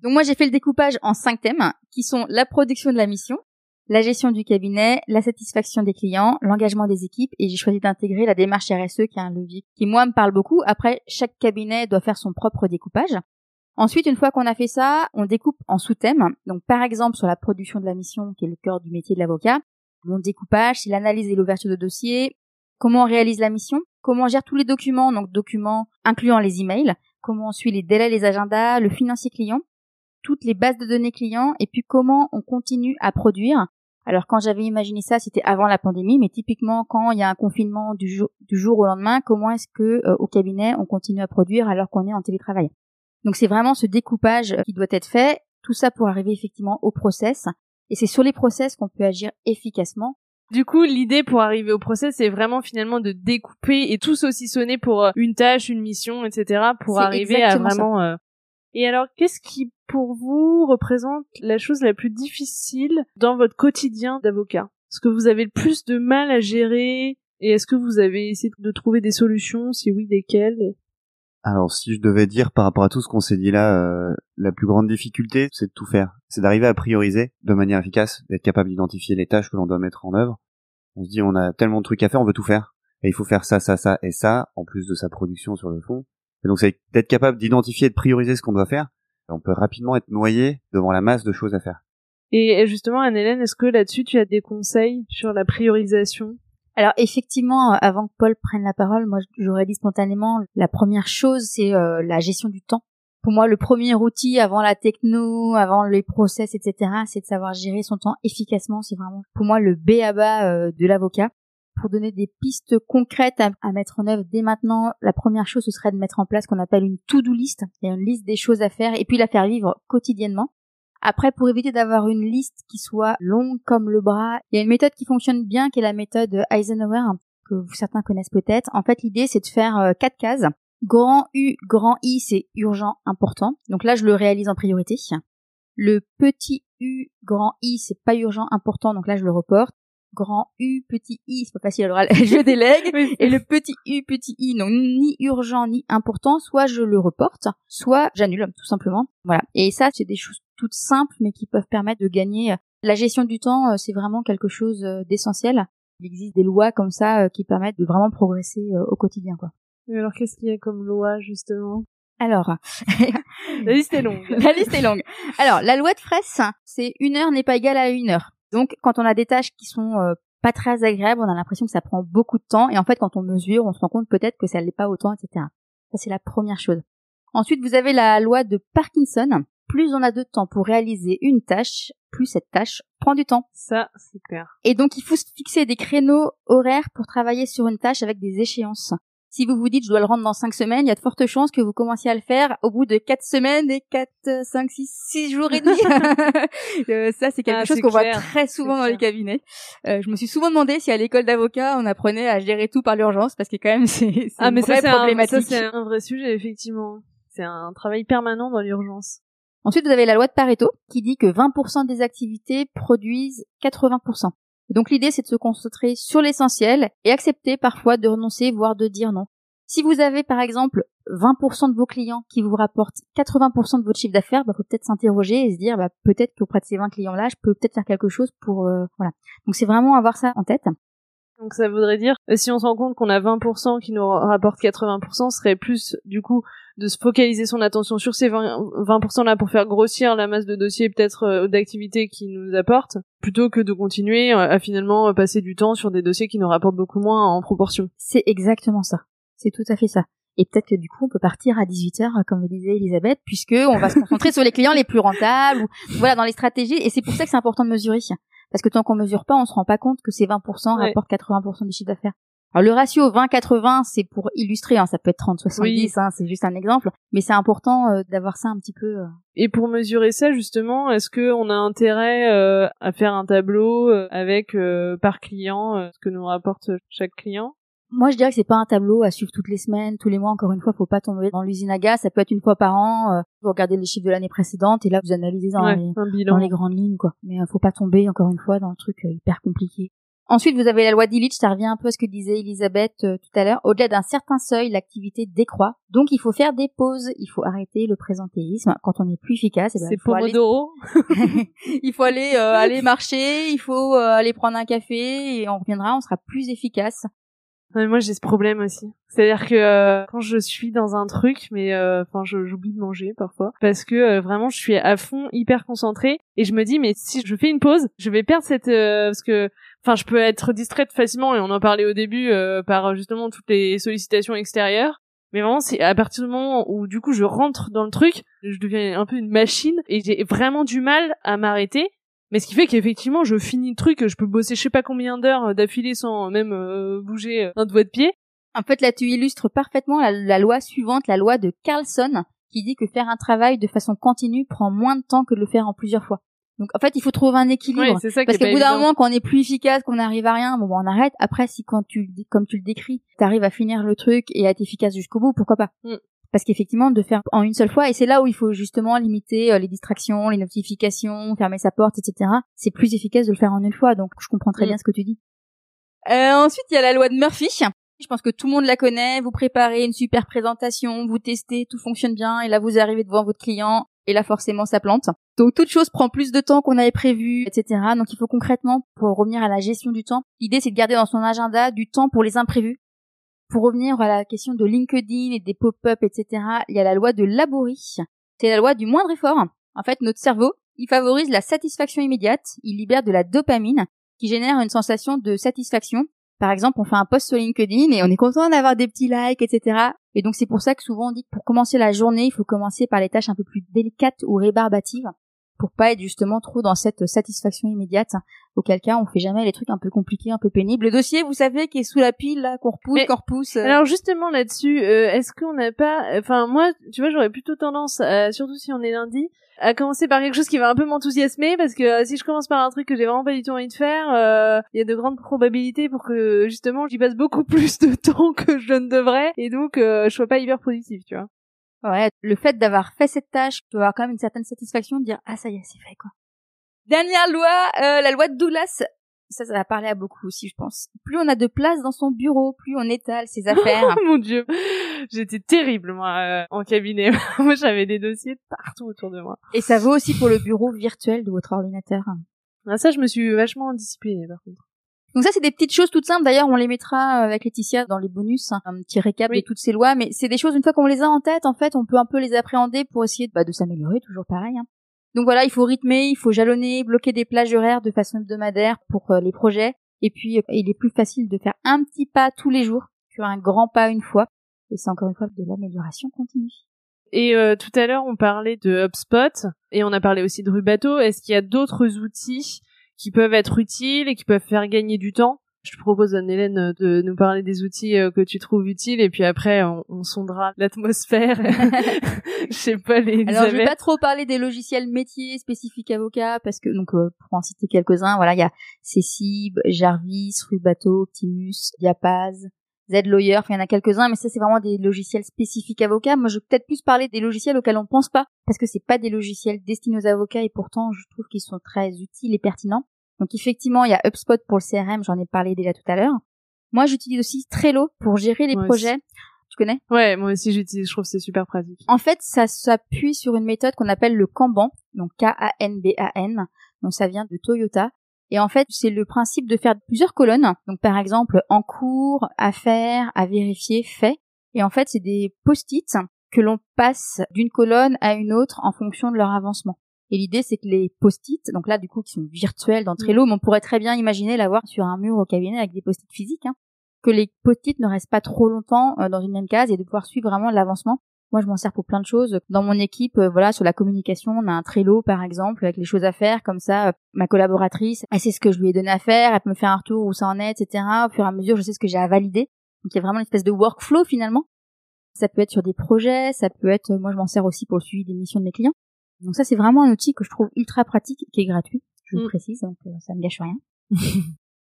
Donc moi j'ai fait le découpage en cinq thèmes qui sont la production de la mission, la gestion du cabinet, la satisfaction des clients, l'engagement des équipes et j'ai choisi d'intégrer la démarche RSE qui est un levier qui moi me parle beaucoup. Après chaque cabinet doit faire son propre découpage. Ensuite, une fois qu'on a fait ça, on découpe en sous-thèmes. Donc, par exemple, sur la production de la mission, qui est le cœur du métier de l'avocat, mon découpage, c'est l'analyse et l'ouverture de dossier, comment on réalise la mission, comment on gère tous les documents, donc documents incluant les emails, comment on suit les délais, les agendas, le financier client, toutes les bases de données clients, et puis comment on continue à produire. Alors quand j'avais imaginé ça, c'était avant la pandémie, mais typiquement quand il y a un confinement du jour, du jour au lendemain, comment est-ce que euh, au cabinet on continue à produire alors qu'on est en télétravail? Donc c'est vraiment ce découpage qui doit être fait, tout ça pour arriver effectivement au process. Et c'est sur les process qu'on peut agir efficacement. Du coup, l'idée pour arriver au process, c'est vraiment finalement de découper et tout saucissonner pour euh, une tâche, une mission, etc. pour arriver à vraiment... euh, Et alors, qu'est-ce qui, pour vous, représente la chose la plus difficile dans votre quotidien d'avocat? Est-ce que vous avez le plus de mal à gérer? Et est-ce que vous avez essayé de trouver des solutions? Si oui, lesquelles Alors, si je devais dire par rapport à tout ce qu'on s'est dit là, euh, la plus grande difficulté, c'est de tout faire. C'est d'arriver à prioriser de manière efficace, d'être capable d'identifier les tâches que l'on doit mettre en œuvre. On se dit, on a tellement de trucs à faire, on veut tout faire. Et il faut faire ça, ça, ça et ça, en plus de sa production sur le fond. Et donc, c'est d'être capable d'identifier et de prioriser ce qu'on doit faire. On peut rapidement être noyé devant la masse de choses à faire. Et justement, Anne-Hélène, est-ce que là-dessus, tu as des conseils sur la priorisation? Alors effectivement, euh, avant que Paul prenne la parole, moi j'aurais dit spontanément, la première chose c'est euh, la gestion du temps. Pour moi, le premier outil avant la techno, avant les process, etc., c'est de savoir gérer son temps efficacement. C'est vraiment pour moi le B à bas de l'avocat. Pour donner des pistes concrètes à, mettre en œuvre dès maintenant, la première chose ce serait de mettre en place ce qu'on appelle une to-do list, et une liste des choses à faire, et puis la faire vivre quotidiennement. Après, pour éviter d'avoir une liste qui soit longue comme le bras, il y a une méthode qui fonctionne bien, qui est la méthode Eisenhower, que certains connaissent peut-être. En fait, l'idée, c'est de faire euh, quatre cases. Grand U, grand I, c'est urgent, important. Donc là, je le réalise en priorité. Le petit U, grand I, c'est pas urgent, important. Donc là, je le reporte. Grand U, petit I, c'est pas facile à l'oral, je délègue. Et le petit U, petit I, non, ni urgent, ni important, soit je le reporte, soit j'annule, tout simplement. Voilà. Et ça, c'est des choses toutes simples, mais qui peuvent permettre de gagner. La gestion du temps, euh, c'est vraiment quelque chose euh, d'essentiel. Il existe des lois comme ça euh, qui permettent de vraiment progresser euh, au quotidien, quoi. Mais alors, qu'est-ce qu'il y a comme loi, justement? Alors, La liste est longue. la liste est longue. Alors, la loi de Fraisse, c'est une heure n'est pas égale à une heure. Donc, quand on a des tâches qui sont euh, pas très agréables, on a l'impression que ça prend beaucoup de temps. Et en fait, quand on mesure, on se rend compte peut-être que ça l'est pas autant, etc. Ça, c'est la première chose. Ensuite, vous avez la loi de Parkinson. Plus on a de temps pour réaliser une tâche, plus cette tâche prend du temps. Ça, c'est clair. Et donc, il faut se fixer des créneaux horaires pour travailler sur une tâche avec des échéances. Si vous vous dites je dois le rendre dans cinq semaines, il y a de fortes chances que vous commenciez à le faire au bout de quatre semaines et quatre, cinq, six, six jours et demi. Euh, ça, c'est quelque Ah, chose qu'on voit très souvent dans les cabinets. Euh, je me suis souvent demandé si à l'école d'avocat on apprenait à gérer tout par l'urgence parce que quand même c'est Ah, une mais ça, vraie c'est un, ça, problématique. c'est un vrai sujet, effectivement. C'est un travail permanent dans l'urgence. Ensuite, vous avez la loi de Pareto qui dit que 20% des activités produisent 80%. Donc l'idée, c'est de se concentrer sur l'essentiel et accepter parfois de renoncer, voire de dire non. Si vous avez par exemple 20% de vos clients qui vous rapportent 80% de votre chiffre d'affaires, bah, faut peut-être s'interroger et se dire bah, peut-être qu'auprès de ces 20 clients-là, je peux peut-être faire quelque chose pour euh, voilà. Donc c'est vraiment avoir ça en tête. Donc ça voudrait dire, euh, si on se rend compte qu'on a 20% qui nous rapporte 80%, ce serait plus du coup de se focaliser son attention sur ces 20%, là pour faire grossir la masse de dossiers peut-être euh, d'activités qui nous apportent, plutôt que de continuer à finalement passer du temps sur des dossiers qui nous rapportent beaucoup moins en proportion. C'est exactement ça. C'est tout à fait ça. Et peut-être que du coup, on peut partir à 18h, comme le disait Elisabeth, puisque on va se concentrer sur les clients les plus rentables, ou voilà, dans les stratégies. Et c'est pour ça que c'est important de mesurer. Parce que tant qu'on mesure pas, on se rend pas compte que ces 20% rapportent 80% du chiffre d'affaires. Alors le ratio 20-80, c'est pour illustrer, hein, ça peut être 30-70, hein, c'est juste un exemple, mais c'est important euh, d'avoir ça un petit peu. Euh. Et pour mesurer ça justement, est-ce que on a intérêt euh, à faire un tableau avec par client ce que nous rapporte chaque client? Moi, je dirais que c'est pas un tableau à suivre toutes les semaines, tous les mois. Encore une fois, faut pas tomber dans l'usine à gaz. Ça peut être une fois par an. Euh, vous regardez les chiffres de l'année précédente et là, vous analysez dans, les, dans les grandes lignes, quoi. Mais euh, faut pas tomber encore une fois dans le truc euh, hyper compliqué. Ensuite, vous avez la loi d'Illich, ça revient un peu à ce que disait Elisabeth tout à l'heure. Au-delà d'un certain seuil, l'activité décroît. Donc, il faut faire des pauses. Il faut arrêter le présentéisme. Quand on est plus efficace, eh ben, c'est Pomodoro. il faut aller aller marcher. Il faut aller prendre un café et on reviendra. On sera plus efficace moi j'ai ce problème aussi. C'est-à-dire que euh, quand je suis dans un truc, mais euh, enfin j'oublie de manger parfois parce que euh, vraiment je suis à fond hyper concentrée et je me dis mais si je fais une pause, je vais perdre cette parce que enfin je peux être distraite facilement et on en parlait au début par justement toutes les sollicitations extérieures. Mais vraiment, c'est à partir du moment où du coup je rentre dans le truc, je deviens un peu une machine et j'ai vraiment du mal à m'arrêter mais ce qui fait qu'effectivement, je finis le truc, je peux bosser je sais pas combien d'heures euh, d'affilée sans même euh, bouger euh, un doigt de pied. En fait, là, tu illustres parfaitement la, loi suivante, la loi de Carlson, qui dit que faire un travail de façon continue prend moins de temps que de le faire en plusieurs fois. Donc, en fait, il faut trouver un équilibre. Oui, ça parce qu'au bout d'un moment, quand on est plus efficace, qu'on n'arrive à rien, bon, on arrête. Après, si quand tu, comme tu le décris, t'arrives à finir le truc et à être efficace jusqu'au bout, pourquoi pas? Mm parce qu'effectivement de faire en une seule fois et c'est là où il faut justement limiter euh, les distractions, les notifications, fermer sa porte, etc. C'est plus efficace de le faire en une fois, donc je comprends très mm. bien ce que tu dis. Euh, ensuite, il y a la loi de Murphy. Je pense que tout le monde la connaît. Vous préparez une super présentation, vous testez, tout fonctionne bien, et là vous arrivez devant votre client, et là forcément ça plante. Donc toute chose prend plus de temps qu'on avait prévu, etc. Donc il faut concrètement, pour revenir à la gestion du temps, l'idée c'est de garder dans son agenda du temps pour les imprévus pour revenir à la question de LinkedIn et des pop-up, etc., il y a la loi de Laborie. C'est la loi du moindre effort. En fait, notre cerveau, il favorise la satisfaction immédiate, il libère de la dopamine, qui génère une sensation de satisfaction. Par exemple, on fait un post sur LinkedIn et on est content d'avoir des petits likes, etc. Et donc c'est pour ça que souvent on dit que pour commencer la journée, il faut commencer par les tâches un peu plus délicates ou rébarbatives pour pas être justement trop dans cette satisfaction immédiate. Auquel cas, on fait jamais les trucs un peu compliqués, un peu pénibles. Le dossier, vous savez, qui est sous la pile, là, qu'on repousse, qu'on repousse. Euh. Alors justement là-dessus, euh, est-ce qu'on n'a pas, enfin moi, tu vois, j'aurais plutôt tendance, surtout si on est lundi, à commencer par quelque chose qui va un peu m'enthousiasmer parce que euh, si je commence par un truc que j'ai vraiment pas du tout envie de faire, il y a de grandes probabilités pour que justement j'y passe beaucoup plus de temps que je ne devrais et donc je sois pas hyper productive, tu vois. Ouais, le fait d'avoir fait cette tâche, tu avoir quand même une certaine satisfaction de dire ah ça y est, c'est fait quoi. Dernière loi, euh, la loi de Douglas. Ça, ça va parler à beaucoup aussi, je pense. Plus on a de place dans son bureau, plus on étale ses affaires. Oh mon dieu, j'étais terrible moi euh, en cabinet. moi, j'avais des dossiers partout autour de moi. Et ça vaut aussi pour le bureau virtuel de votre ordinateur. Ah, ça, je me suis vachement disciplinée par contre. Donc ça, c'est des petites choses toutes simples. D'ailleurs, on les mettra euh, avec Laetitia dans les bonus, hein, un petit récap de toutes ces lois. Mais c'est des choses, une fois qu'on les a en tête, en fait, on peut un peu les appréhender pour essayer bah, de s'améliorer, toujours pareil. Hein. Donc voilà, il faut rythmer, il faut jalonner, bloquer des plages horaires de façon hebdomadaire pour euh, les projets. Et puis, euh, il est plus facile de faire un petit pas tous les jours qu'un grand pas une fois. Et c'est encore une fois de l'amélioration continue. Et tout à l'heure, on parlait de HubSpot et on a parlé aussi de Rubato. Est-ce qu'il y a d'autres outils qui peuvent être utiles et qui peuvent faire gagner du temps. Je te propose, Anne-Hélène, de nous parler des outils euh, que tu trouves utiles et puis après, on, sondera l'atmosphère. je sais pas les. Alors, je vais pas trop parler des logiciels métiers spécifiques avocats parce que, donc, euh, pour en citer quelques-uns, voilà, il y a Cecib, Jarvis, Rubato, Optimus, Diapaz, Z-Lawyer, enfin, il y en a quelques-uns, mais ça, c'est vraiment des logiciels spécifiques avocats. Moi, je vais peut-être plus parler des logiciels auxquels on pense pas, parce que c'est pas des logiciels destinés aux avocats, et pourtant, je trouve qu'ils sont très utiles et pertinents. Donc, effectivement, il y a HubSpot pour le CRM, j'en ai parlé déjà tout à l'heure. Moi, j'utilise aussi Trello pour gérer les projets. Tu connais? Ouais, moi aussi j'utilise, je trouve que c'est super pratique. En fait, ça s'appuie sur une méthode qu'on appelle le Kanban, donc K-A-N-B-A-N. Donc ça vient de Toyota. Et en fait, c'est le principe de faire plusieurs colonnes. Donc par exemple, en cours, à faire, à vérifier, fait. Et en fait, c'est des post-it que l'on passe d'une colonne à une autre en fonction de leur avancement. Et l'idée, c'est que les post-it, donc là, du coup, qui sont virtuels dans Trello, mais on pourrait très bien imaginer l'avoir sur un mur au cabinet avec des post-it physiques, hein, que les post-it ne restent pas trop longtemps euh, dans une même case et de pouvoir suivre vraiment l'avancement. Moi, je m'en sers pour plein de choses. Dans mon équipe, euh, voilà, sur la communication, on a un Trello, par exemple, avec les choses à faire. Comme ça, euh, ma collaboratrice, elle sait ce que je lui ai donné à faire, elle peut me faire un retour où ça en est, etc. Au fur et à mesure, je sais ce que j'ai à valider. Donc, il y a vraiment une espèce de workflow, finalement. Ça peut être sur des projets, ça peut être, moi, je m'en sers aussi pour le suivi des missions de mes clients. Donc ça, c'est vraiment un outil que je trouve ultra pratique, qui est gratuit, je le mm. précise, donc euh, ça me gâche rien.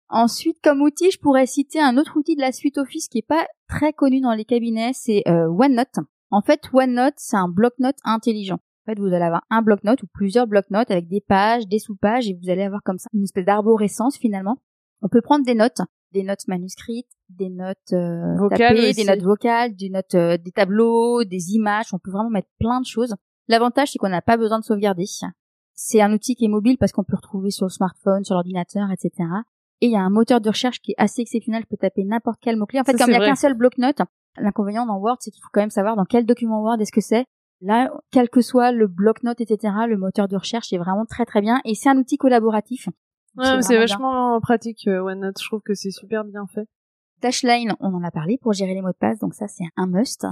Ensuite, comme outil, je pourrais citer un autre outil de la suite Office qui est pas très connu dans les cabinets, c'est euh, OneNote. En fait, OneNote, c'est un bloc-notes intelligent. En fait, vous allez avoir un bloc-notes ou plusieurs bloc-notes avec des pages, des sous-pages, et vous allez avoir comme ça une espèce d'arborescence finalement. On peut prendre des notes, des notes manuscrites, des notes euh, tapées, des notes vocales, des notes, des tableaux, des images. On peut vraiment mettre plein de choses. L'avantage, c'est qu'on n'a pas besoin de sauvegarder. C'est un outil qui est mobile parce qu'on peut retrouver sur le smartphone, sur l'ordinateur, etc. Et il y a un moteur de recherche qui est assez exceptionnel. Je peux taper n'importe quel mot-clé. En fait, comme il n'y a qu'un seul bloc-notes, l'inconvénient dans Word, c'est qu'il faut quand même savoir dans quel document Word est-ce que c'est. Là, quel que soit le bloc-notes, etc., le moteur de recherche est vraiment très très bien. Et c'est un outil collaboratif. Ouais, c'est vachement pratique, euh, OneNote. Je trouve que c'est super bien fait. Dashline, on en a parlé pour gérer les mots de passe, donc ça c'est un must.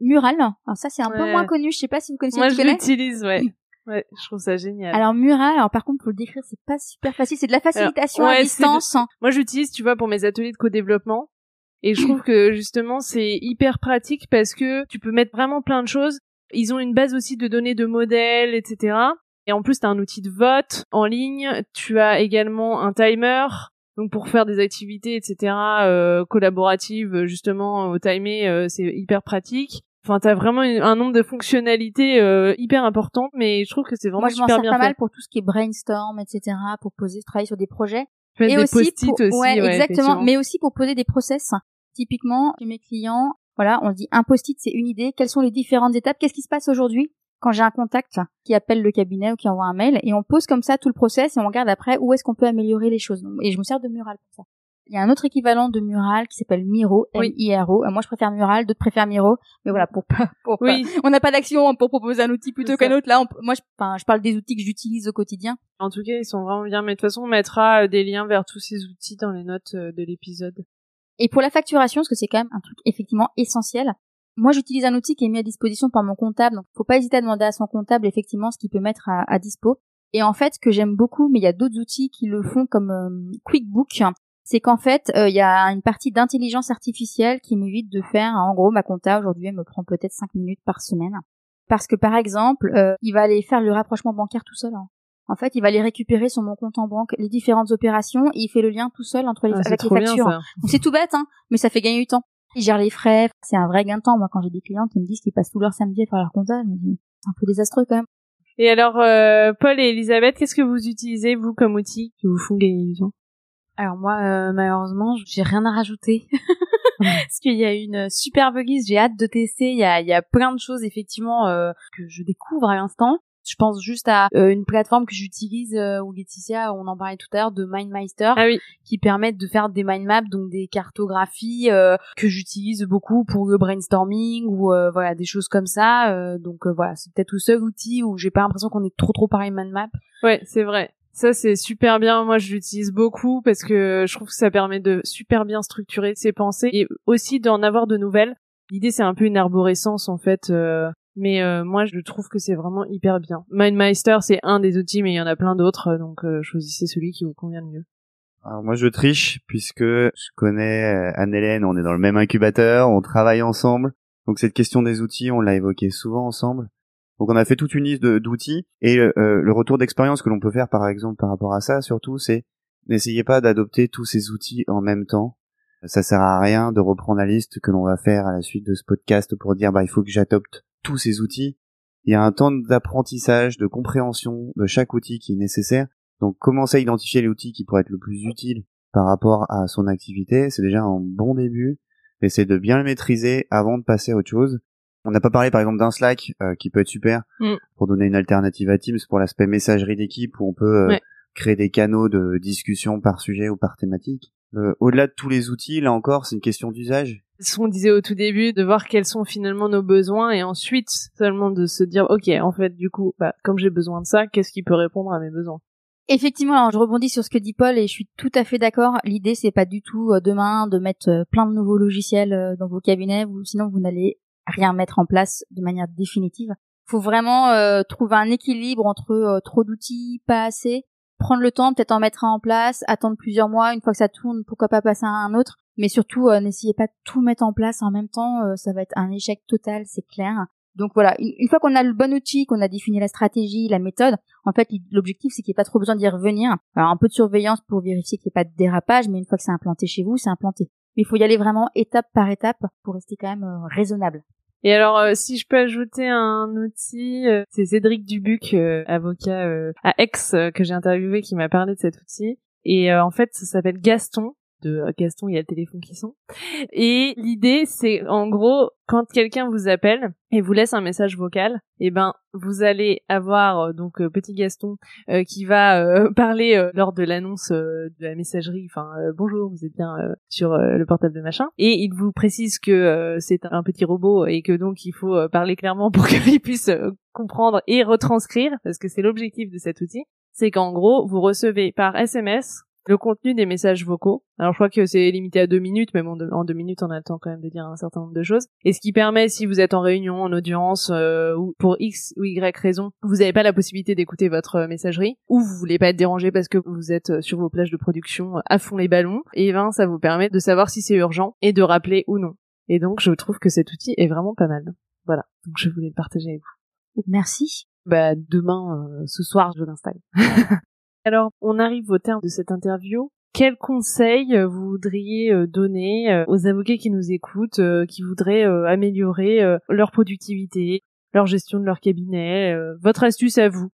Mural. Alors ça c'est un peu moins connu, je sais pas si vous connaissez. Moi je l'utilise, ouais. Ouais, je trouve ça génial. Alors Mural, alors par contre pour le décrire, c'est pas super facile, c'est de la facilitation à distance. Moi j'utilise, tu vois, pour mes ateliers de co-développement. Et je trouve que justement c'est hyper pratique parce que tu peux mettre vraiment plein de choses. Ils ont une base aussi de données de modèles, etc. Et en plus, tu as un outil de vote en ligne. Tu as également un timer. Donc pour faire des activités, etc. Euh, collaboratives, justement au timer, euh, c'est hyper pratique. Enfin, t'as vraiment un nombre de fonctionnalités euh, hyper importantes, mais je trouve que c'est vraiment Moi, je super bien pas mal pour tout ce qui est brainstorm, etc., pour poser, travailler sur des projets. Et aussi, pour... aussi, ouais, exactement. Mais aussi pour poser des process. Typiquement, chez mes clients, voilà, on dit un post-it, c'est une idée. Quelles sont les différentes étapes? Qu'est-ce qui se passe aujourd'hui? Quand j'ai un contact qui appelle le cabinet ou qui envoie un mail et on pose comme ça tout le process et on regarde après où est-ce qu'on peut améliorer les choses. Et je me sers de mural pour ça. Il y a un autre équivalent de Mural qui s'appelle Miro, M-I-R-O. Euh, moi, je préfère Mural, d'autres préfèrent Miro. Mais voilà, pour pas, pour oui. on n'a pas d'action pour proposer un outil plutôt qu'un autre. Là, moi, je, parle des outils que j'utilise au quotidien. En tout cas, ils sont vraiment bien. Mais de toute façon, on mettra euh, des liens vers tous ces outils dans les notes euh, de l'épisode. Et pour la facturation, parce que c'est quand même un truc effectivement essentiel. Moi, j'utilise un outil qui est mis à disposition par mon comptable, donc faut pas hésiter à demander à son comptable effectivement ce qu'il peut mettre à, à dispo. Et en fait, ce que j'aime beaucoup, mais il y a d'autres outils qui le font comme QuickBook, c'est qu'en fait, euh, il y a une partie d'intelligence artificielle qui m'évite de faire, en gros, ma compta aujourd'hui, elle me prend peut-être 5 minutes par semaine. Parce que par exemple, euh, il va aller faire le rapprochement bancaire tout seul. Hein. En fait, il va aller récupérer sur mon compte en banque les différentes opérations et il fait le lien tout seul entre les, ah, avec les factures. c'est tout bête, hein, mais ça fait gagner du temps. Il gère les frais, c'est un vrai gain de temps. Moi, quand j'ai des clients qui me disent qu'ils passent tout leur samedi à faire leur compta, je me dis c'est un peu désastreux quand même. Et alors, euh, Paul et Elisabeth, qu'est-ce que vous utilisez vous comme outil qui vous font gagner du temps? Alors moi, euh, malheureusement, j'ai rien à rajouter. Parce qu'il y a une superbe guise, j'ai hâte de tester. Il y a, il y a plein de choses effectivement euh, que je découvre à l'instant. Je pense juste à euh, une plateforme que j'utilise euh, où Laetitia, on en parlait tout à l'heure, de MindMeister, ah oui. qui permettent de faire des mind maps, donc des cartographies que j'utilise beaucoup pour le brainstorming ou voilà des choses comme ça. donc voilà, c'est peut-être le seul outil où j'ai pas l'impression qu'on est trop trop pareil mind map. Ouais, c'est vrai. Ça c'est super bien. Moi je l'utilise beaucoup parce que je trouve que ça permet de super bien structurer ses pensées et aussi d'en avoir de nouvelles. L'idée c'est un peu une arborescence en fait, euh, mais euh, moi je trouve que c'est vraiment hyper bien. MindMeister c'est un des outils, mais il y en a plein d'autres, donc euh, choisissez celui qui vous convient le mieux. Alors moi je triche puisque je connais Anne-Hélène, on est dans le même incubateur, on travaille ensemble. Donc cette question des outils, on l'a évoqué souvent ensemble. Donc on a fait toute une liste d'outils et euh, euh, le retour d'expérience que l'on peut faire par exemple par rapport à ça surtout c'est n'essayez pas d'adopter tous ces outils en même temps. Ça sert à rien de reprendre la liste que l'on va faire à la suite de ce podcast pour dire bah il faut que j'adopte tous ces outils. Il y a un temps d'apprentissage, de compréhension de chaque outil qui est nécessaire. Donc commencer à identifier les outils qui pourraient être le plus utiles par rapport à son activité, c'est déjà un bon début. Essayer de bien le maîtriser avant de passer à autre chose. On n'a pas parlé par exemple d'un Slack euh, qui peut être super Mm. pour donner une alternative à Teams pour l'aspect messagerie d'équipe où on peut euh, Ouais. créer des canaux de discussion par sujet ou par thématique. Euh, Au-delà de tous les outils, là encore, c'est une question d'usage. ce qu'on disait au tout début, de voir quels sont finalement nos besoins et ensuite seulement de se dire, ok, en fait, du coup, bah, comme j'ai besoin de ça, qu'est-ce qui peut répondre à mes besoins? Effectivement, alors je rebondis sur ce que dit Paul et je suis tout à fait d'accord. L'idée c'est pas du tout euh, demain de mettre euh, plein de nouveaux logiciels euh, dans vos cabinets, vous, sinon vous n'allez rien mettre en place de manière définitive. Faut vraiment euh, trouver un équilibre entre euh, trop d'outils, pas assez, prendre le temps, peut-être en mettre un en place, attendre plusieurs mois, une fois que ça tourne, pourquoi pas passer à un autre. Mais surtout, euh, n'essayez pas de tout mettre en place en même temps, euh, ça va être un échec total, c'est clair. Donc voilà, une, une fois qu'on a le bon outil, qu'on a défini la stratégie, la méthode, en fait, l'objectif, c'est qu'il n'y ait pas trop besoin d'y revenir. Alors, un peu de surveillance pour vérifier qu'il n'y ait pas de dérapage, mais une fois que c'est implanté chez vous, c'est implanté. Il faut y aller vraiment étape par étape pour rester quand même euh, raisonnable. Et alors, euh, si je peux ajouter un outil, euh, c'est Cédric Dubuc, avocat à Aix, que j'ai interviewé, qui m'a parlé de cet outil. Et en fait, ça s'appelle Gaston. De euh, Gaston, il y a le téléphone qui sonne. Et l'idée, c'est en gros, quand quelqu'un vous appelle et vous laisse un message vocal, eh ben, vous allez avoir euh, donc euh, petit Gaston euh, qui va euh, parler euh, lors de l'annonce de la messagerie. Enfin, bonjour, vous êtes bien sur le portable de machin. Et il vous précise que c'est un petit robot et que donc il faut parler clairement pour qu'il puisse comprendre et retranscrire, parce que c'est l'objectif de cet outil. C'est qu'en gros, vous recevez par SMS le contenu des messages vocaux. Alors je crois que c'est limité à deux minutes, mais bon, de- en deux minutes, on a le temps quand même de dire un certain nombre de choses. Et ce qui permet, si vous êtes en réunion, en audience, euh, ou pour X ou Y raison, vous n'avez pas la possibilité d'écouter votre euh, messagerie, ou vous voulez pas être dérangé parce que vous êtes euh, sur vos plages de production à fond les ballons, et ben ça vous permet de savoir si c'est urgent et de rappeler ou non. Et donc je trouve que cet outil est vraiment pas mal. Voilà, donc je voulais le partager avec vous. Merci. Bah demain, euh, ce soir, je l'installe. Alors, on arrive au terme de cette interview. Quels conseils euh, vous voudriez euh, donner euh, aux avocats qui nous écoutent, qui voudraient améliorer leur productivité, leur gestion de leur cabinet Votre astuce à vous?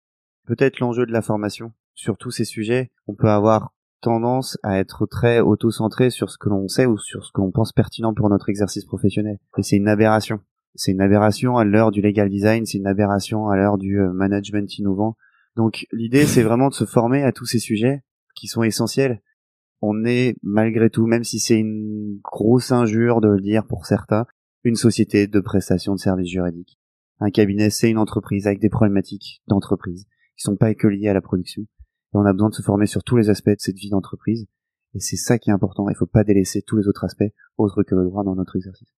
Peut-être l'enjeu de la formation. Sur tous ces sujets, on peut avoir tendance à être très auto-centré sur ce que l'on sait ou sur ce que l'on pense pertinent pour notre exercice professionnel. Et c'est une aberration. C'est une aberration à l'heure du legal design, c'est une aberration à l'heure du management innovant. Donc l'idée, c'est vraiment de se former à tous ces sujets qui sont essentiels. On est, malgré tout, même si c'est une grosse injure de le dire pour certains, une société de prestation de services juridiques. Un cabinet, c'est une entreprise avec des problématiques d'entreprise qui sont pas que liés à la production. Et on a besoin de se former sur tous les aspects de cette vie d'entreprise. Et c'est ça qui est important. Il faut pas délaisser tous les autres aspects autres que le droit dans notre exercice.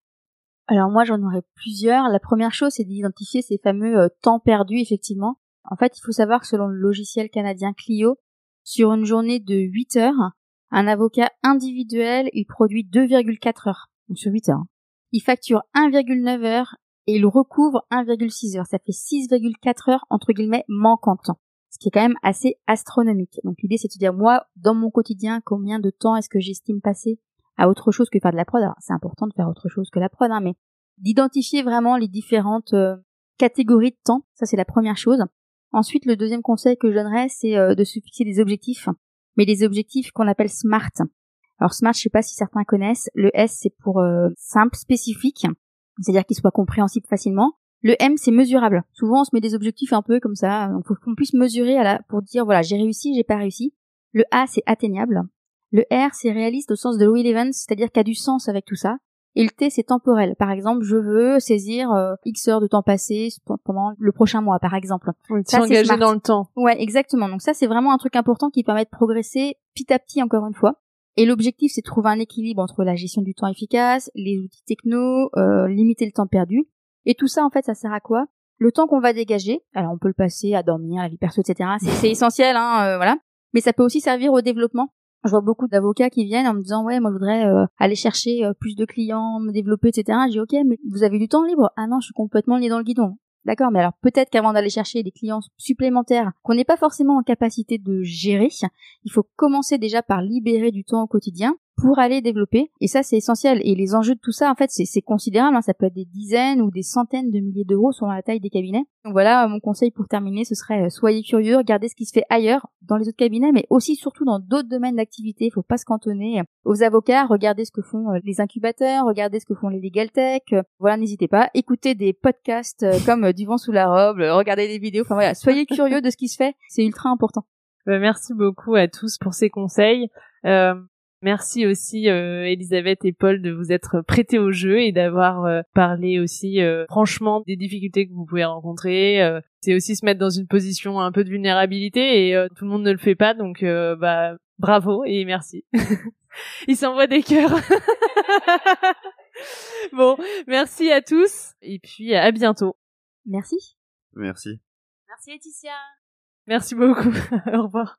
Alors moi j'en aurais plusieurs. La première chose c'est d'identifier ces fameux euh, temps perdus effectivement. En fait il faut savoir que selon le logiciel canadien Clio, sur une journée de 8 heures, un avocat individuel il produit 2,4 heures. Donc sur 8 heures. Il facture 1,9 heures et il recouvre 1,6 heures. Ça fait 6,4 heures entre guillemets manquantes. Ce qui est quand même assez astronomique. Donc l'idée c'est de dire moi dans mon quotidien combien de temps est-ce que j'estime passer à autre chose que faire de la prod? Alors c'est important de faire autre chose que la prod, hein, mais d'identifier vraiment les différentes euh, catégories de temps, ça c'est la première chose. Ensuite, le deuxième conseil que je donnerais, c'est euh, de se fixer des objectifs, mais des objectifs qu'on appelle SMART. Alors SMART, je sais pas si certains connaissent. Le S c'est pour euh, simple, spécifique, c'est-à-dire qu'il soit compréhensible facilement. Le M c'est mesurable. Souvent on se met des objectifs un peu comme ça, faut qu'on puisse mesurer à la, pour dire voilà j'ai réussi, j'ai pas réussi. Le A c'est atteignable. Le R, c'est réaliste au sens de Louis Evans, c'est-à-dire qu'il y a du sens avec tout ça. Et le T, c'est temporel. Par exemple, je veux saisir euh, X heures de temps passé pendant le prochain mois, par exemple. C'est S'engager dans le temps. Ouais, exactement. Donc ça, c'est vraiment un truc important qui permet de progresser petit à petit, encore une fois. Et l'objectif, c'est de trouver un équilibre entre la gestion du temps efficace, les outils techno, euh, limiter le temps perdu. Et tout ça, en fait, ça sert à quoi? Le temps qu'on va dégager, alors on peut le passer à dormir, à la vie perso, etc. C'est c'est essentiel, hein, euh, voilà. Mais ça peut aussi servir au développement. Je vois beaucoup d'avocats qui viennent en me disant ouais moi je voudrais euh, aller chercher euh, plus de clients, me développer etc. Dis ok mais vous avez du temps libre? Ah non je suis complètement lié dans le guidon. D'accord, mais alors peut-être qu'avant d'aller chercher des clients supplémentaires qu'on n'est pas forcément en capacité de gérer, il faut commencer déjà par libérer du temps au quotidien pour aller développer. Et ça, c'est essentiel. Et les enjeux de tout ça, en fait, c'est considérable. Hein. Ça peut être des dizaines ou des centaines de milliers d'euros selon la taille des cabinets. Donc voilà, mon conseil pour terminer, ce serait euh, soyez curieux, regardez ce qui se fait ailleurs, dans les autres cabinets, mais aussi surtout dans d'autres domaines d'activité. Il faut pas se cantonner aux avocats. Regardez ce que font euh, les incubateurs, regardez ce que font les legal tech. Voilà, n'hésitez pas. Écoutez des podcasts euh, comme Du vent sous la robe, regardez des vidéos. Enfin voilà, soyez curieux de ce qui se fait. C'est ultra important. Bah, merci beaucoup à tous pour ces conseils. Euh, merci aussi euh, Elisabeth et Paul de vous être prêtés au jeu et d'avoir euh, parlé aussi euh, franchement des difficultés que vous pouvez rencontrer. c'est aussi se mettre dans une position un peu de vulnérabilité et tout le monde ne le fait pas donc bah bravo et merci. Il s'envoie des cœurs. bon, merci à tous et puis à bientôt. Merci. Merci. Merci Laetitia. Merci beaucoup. Au revoir.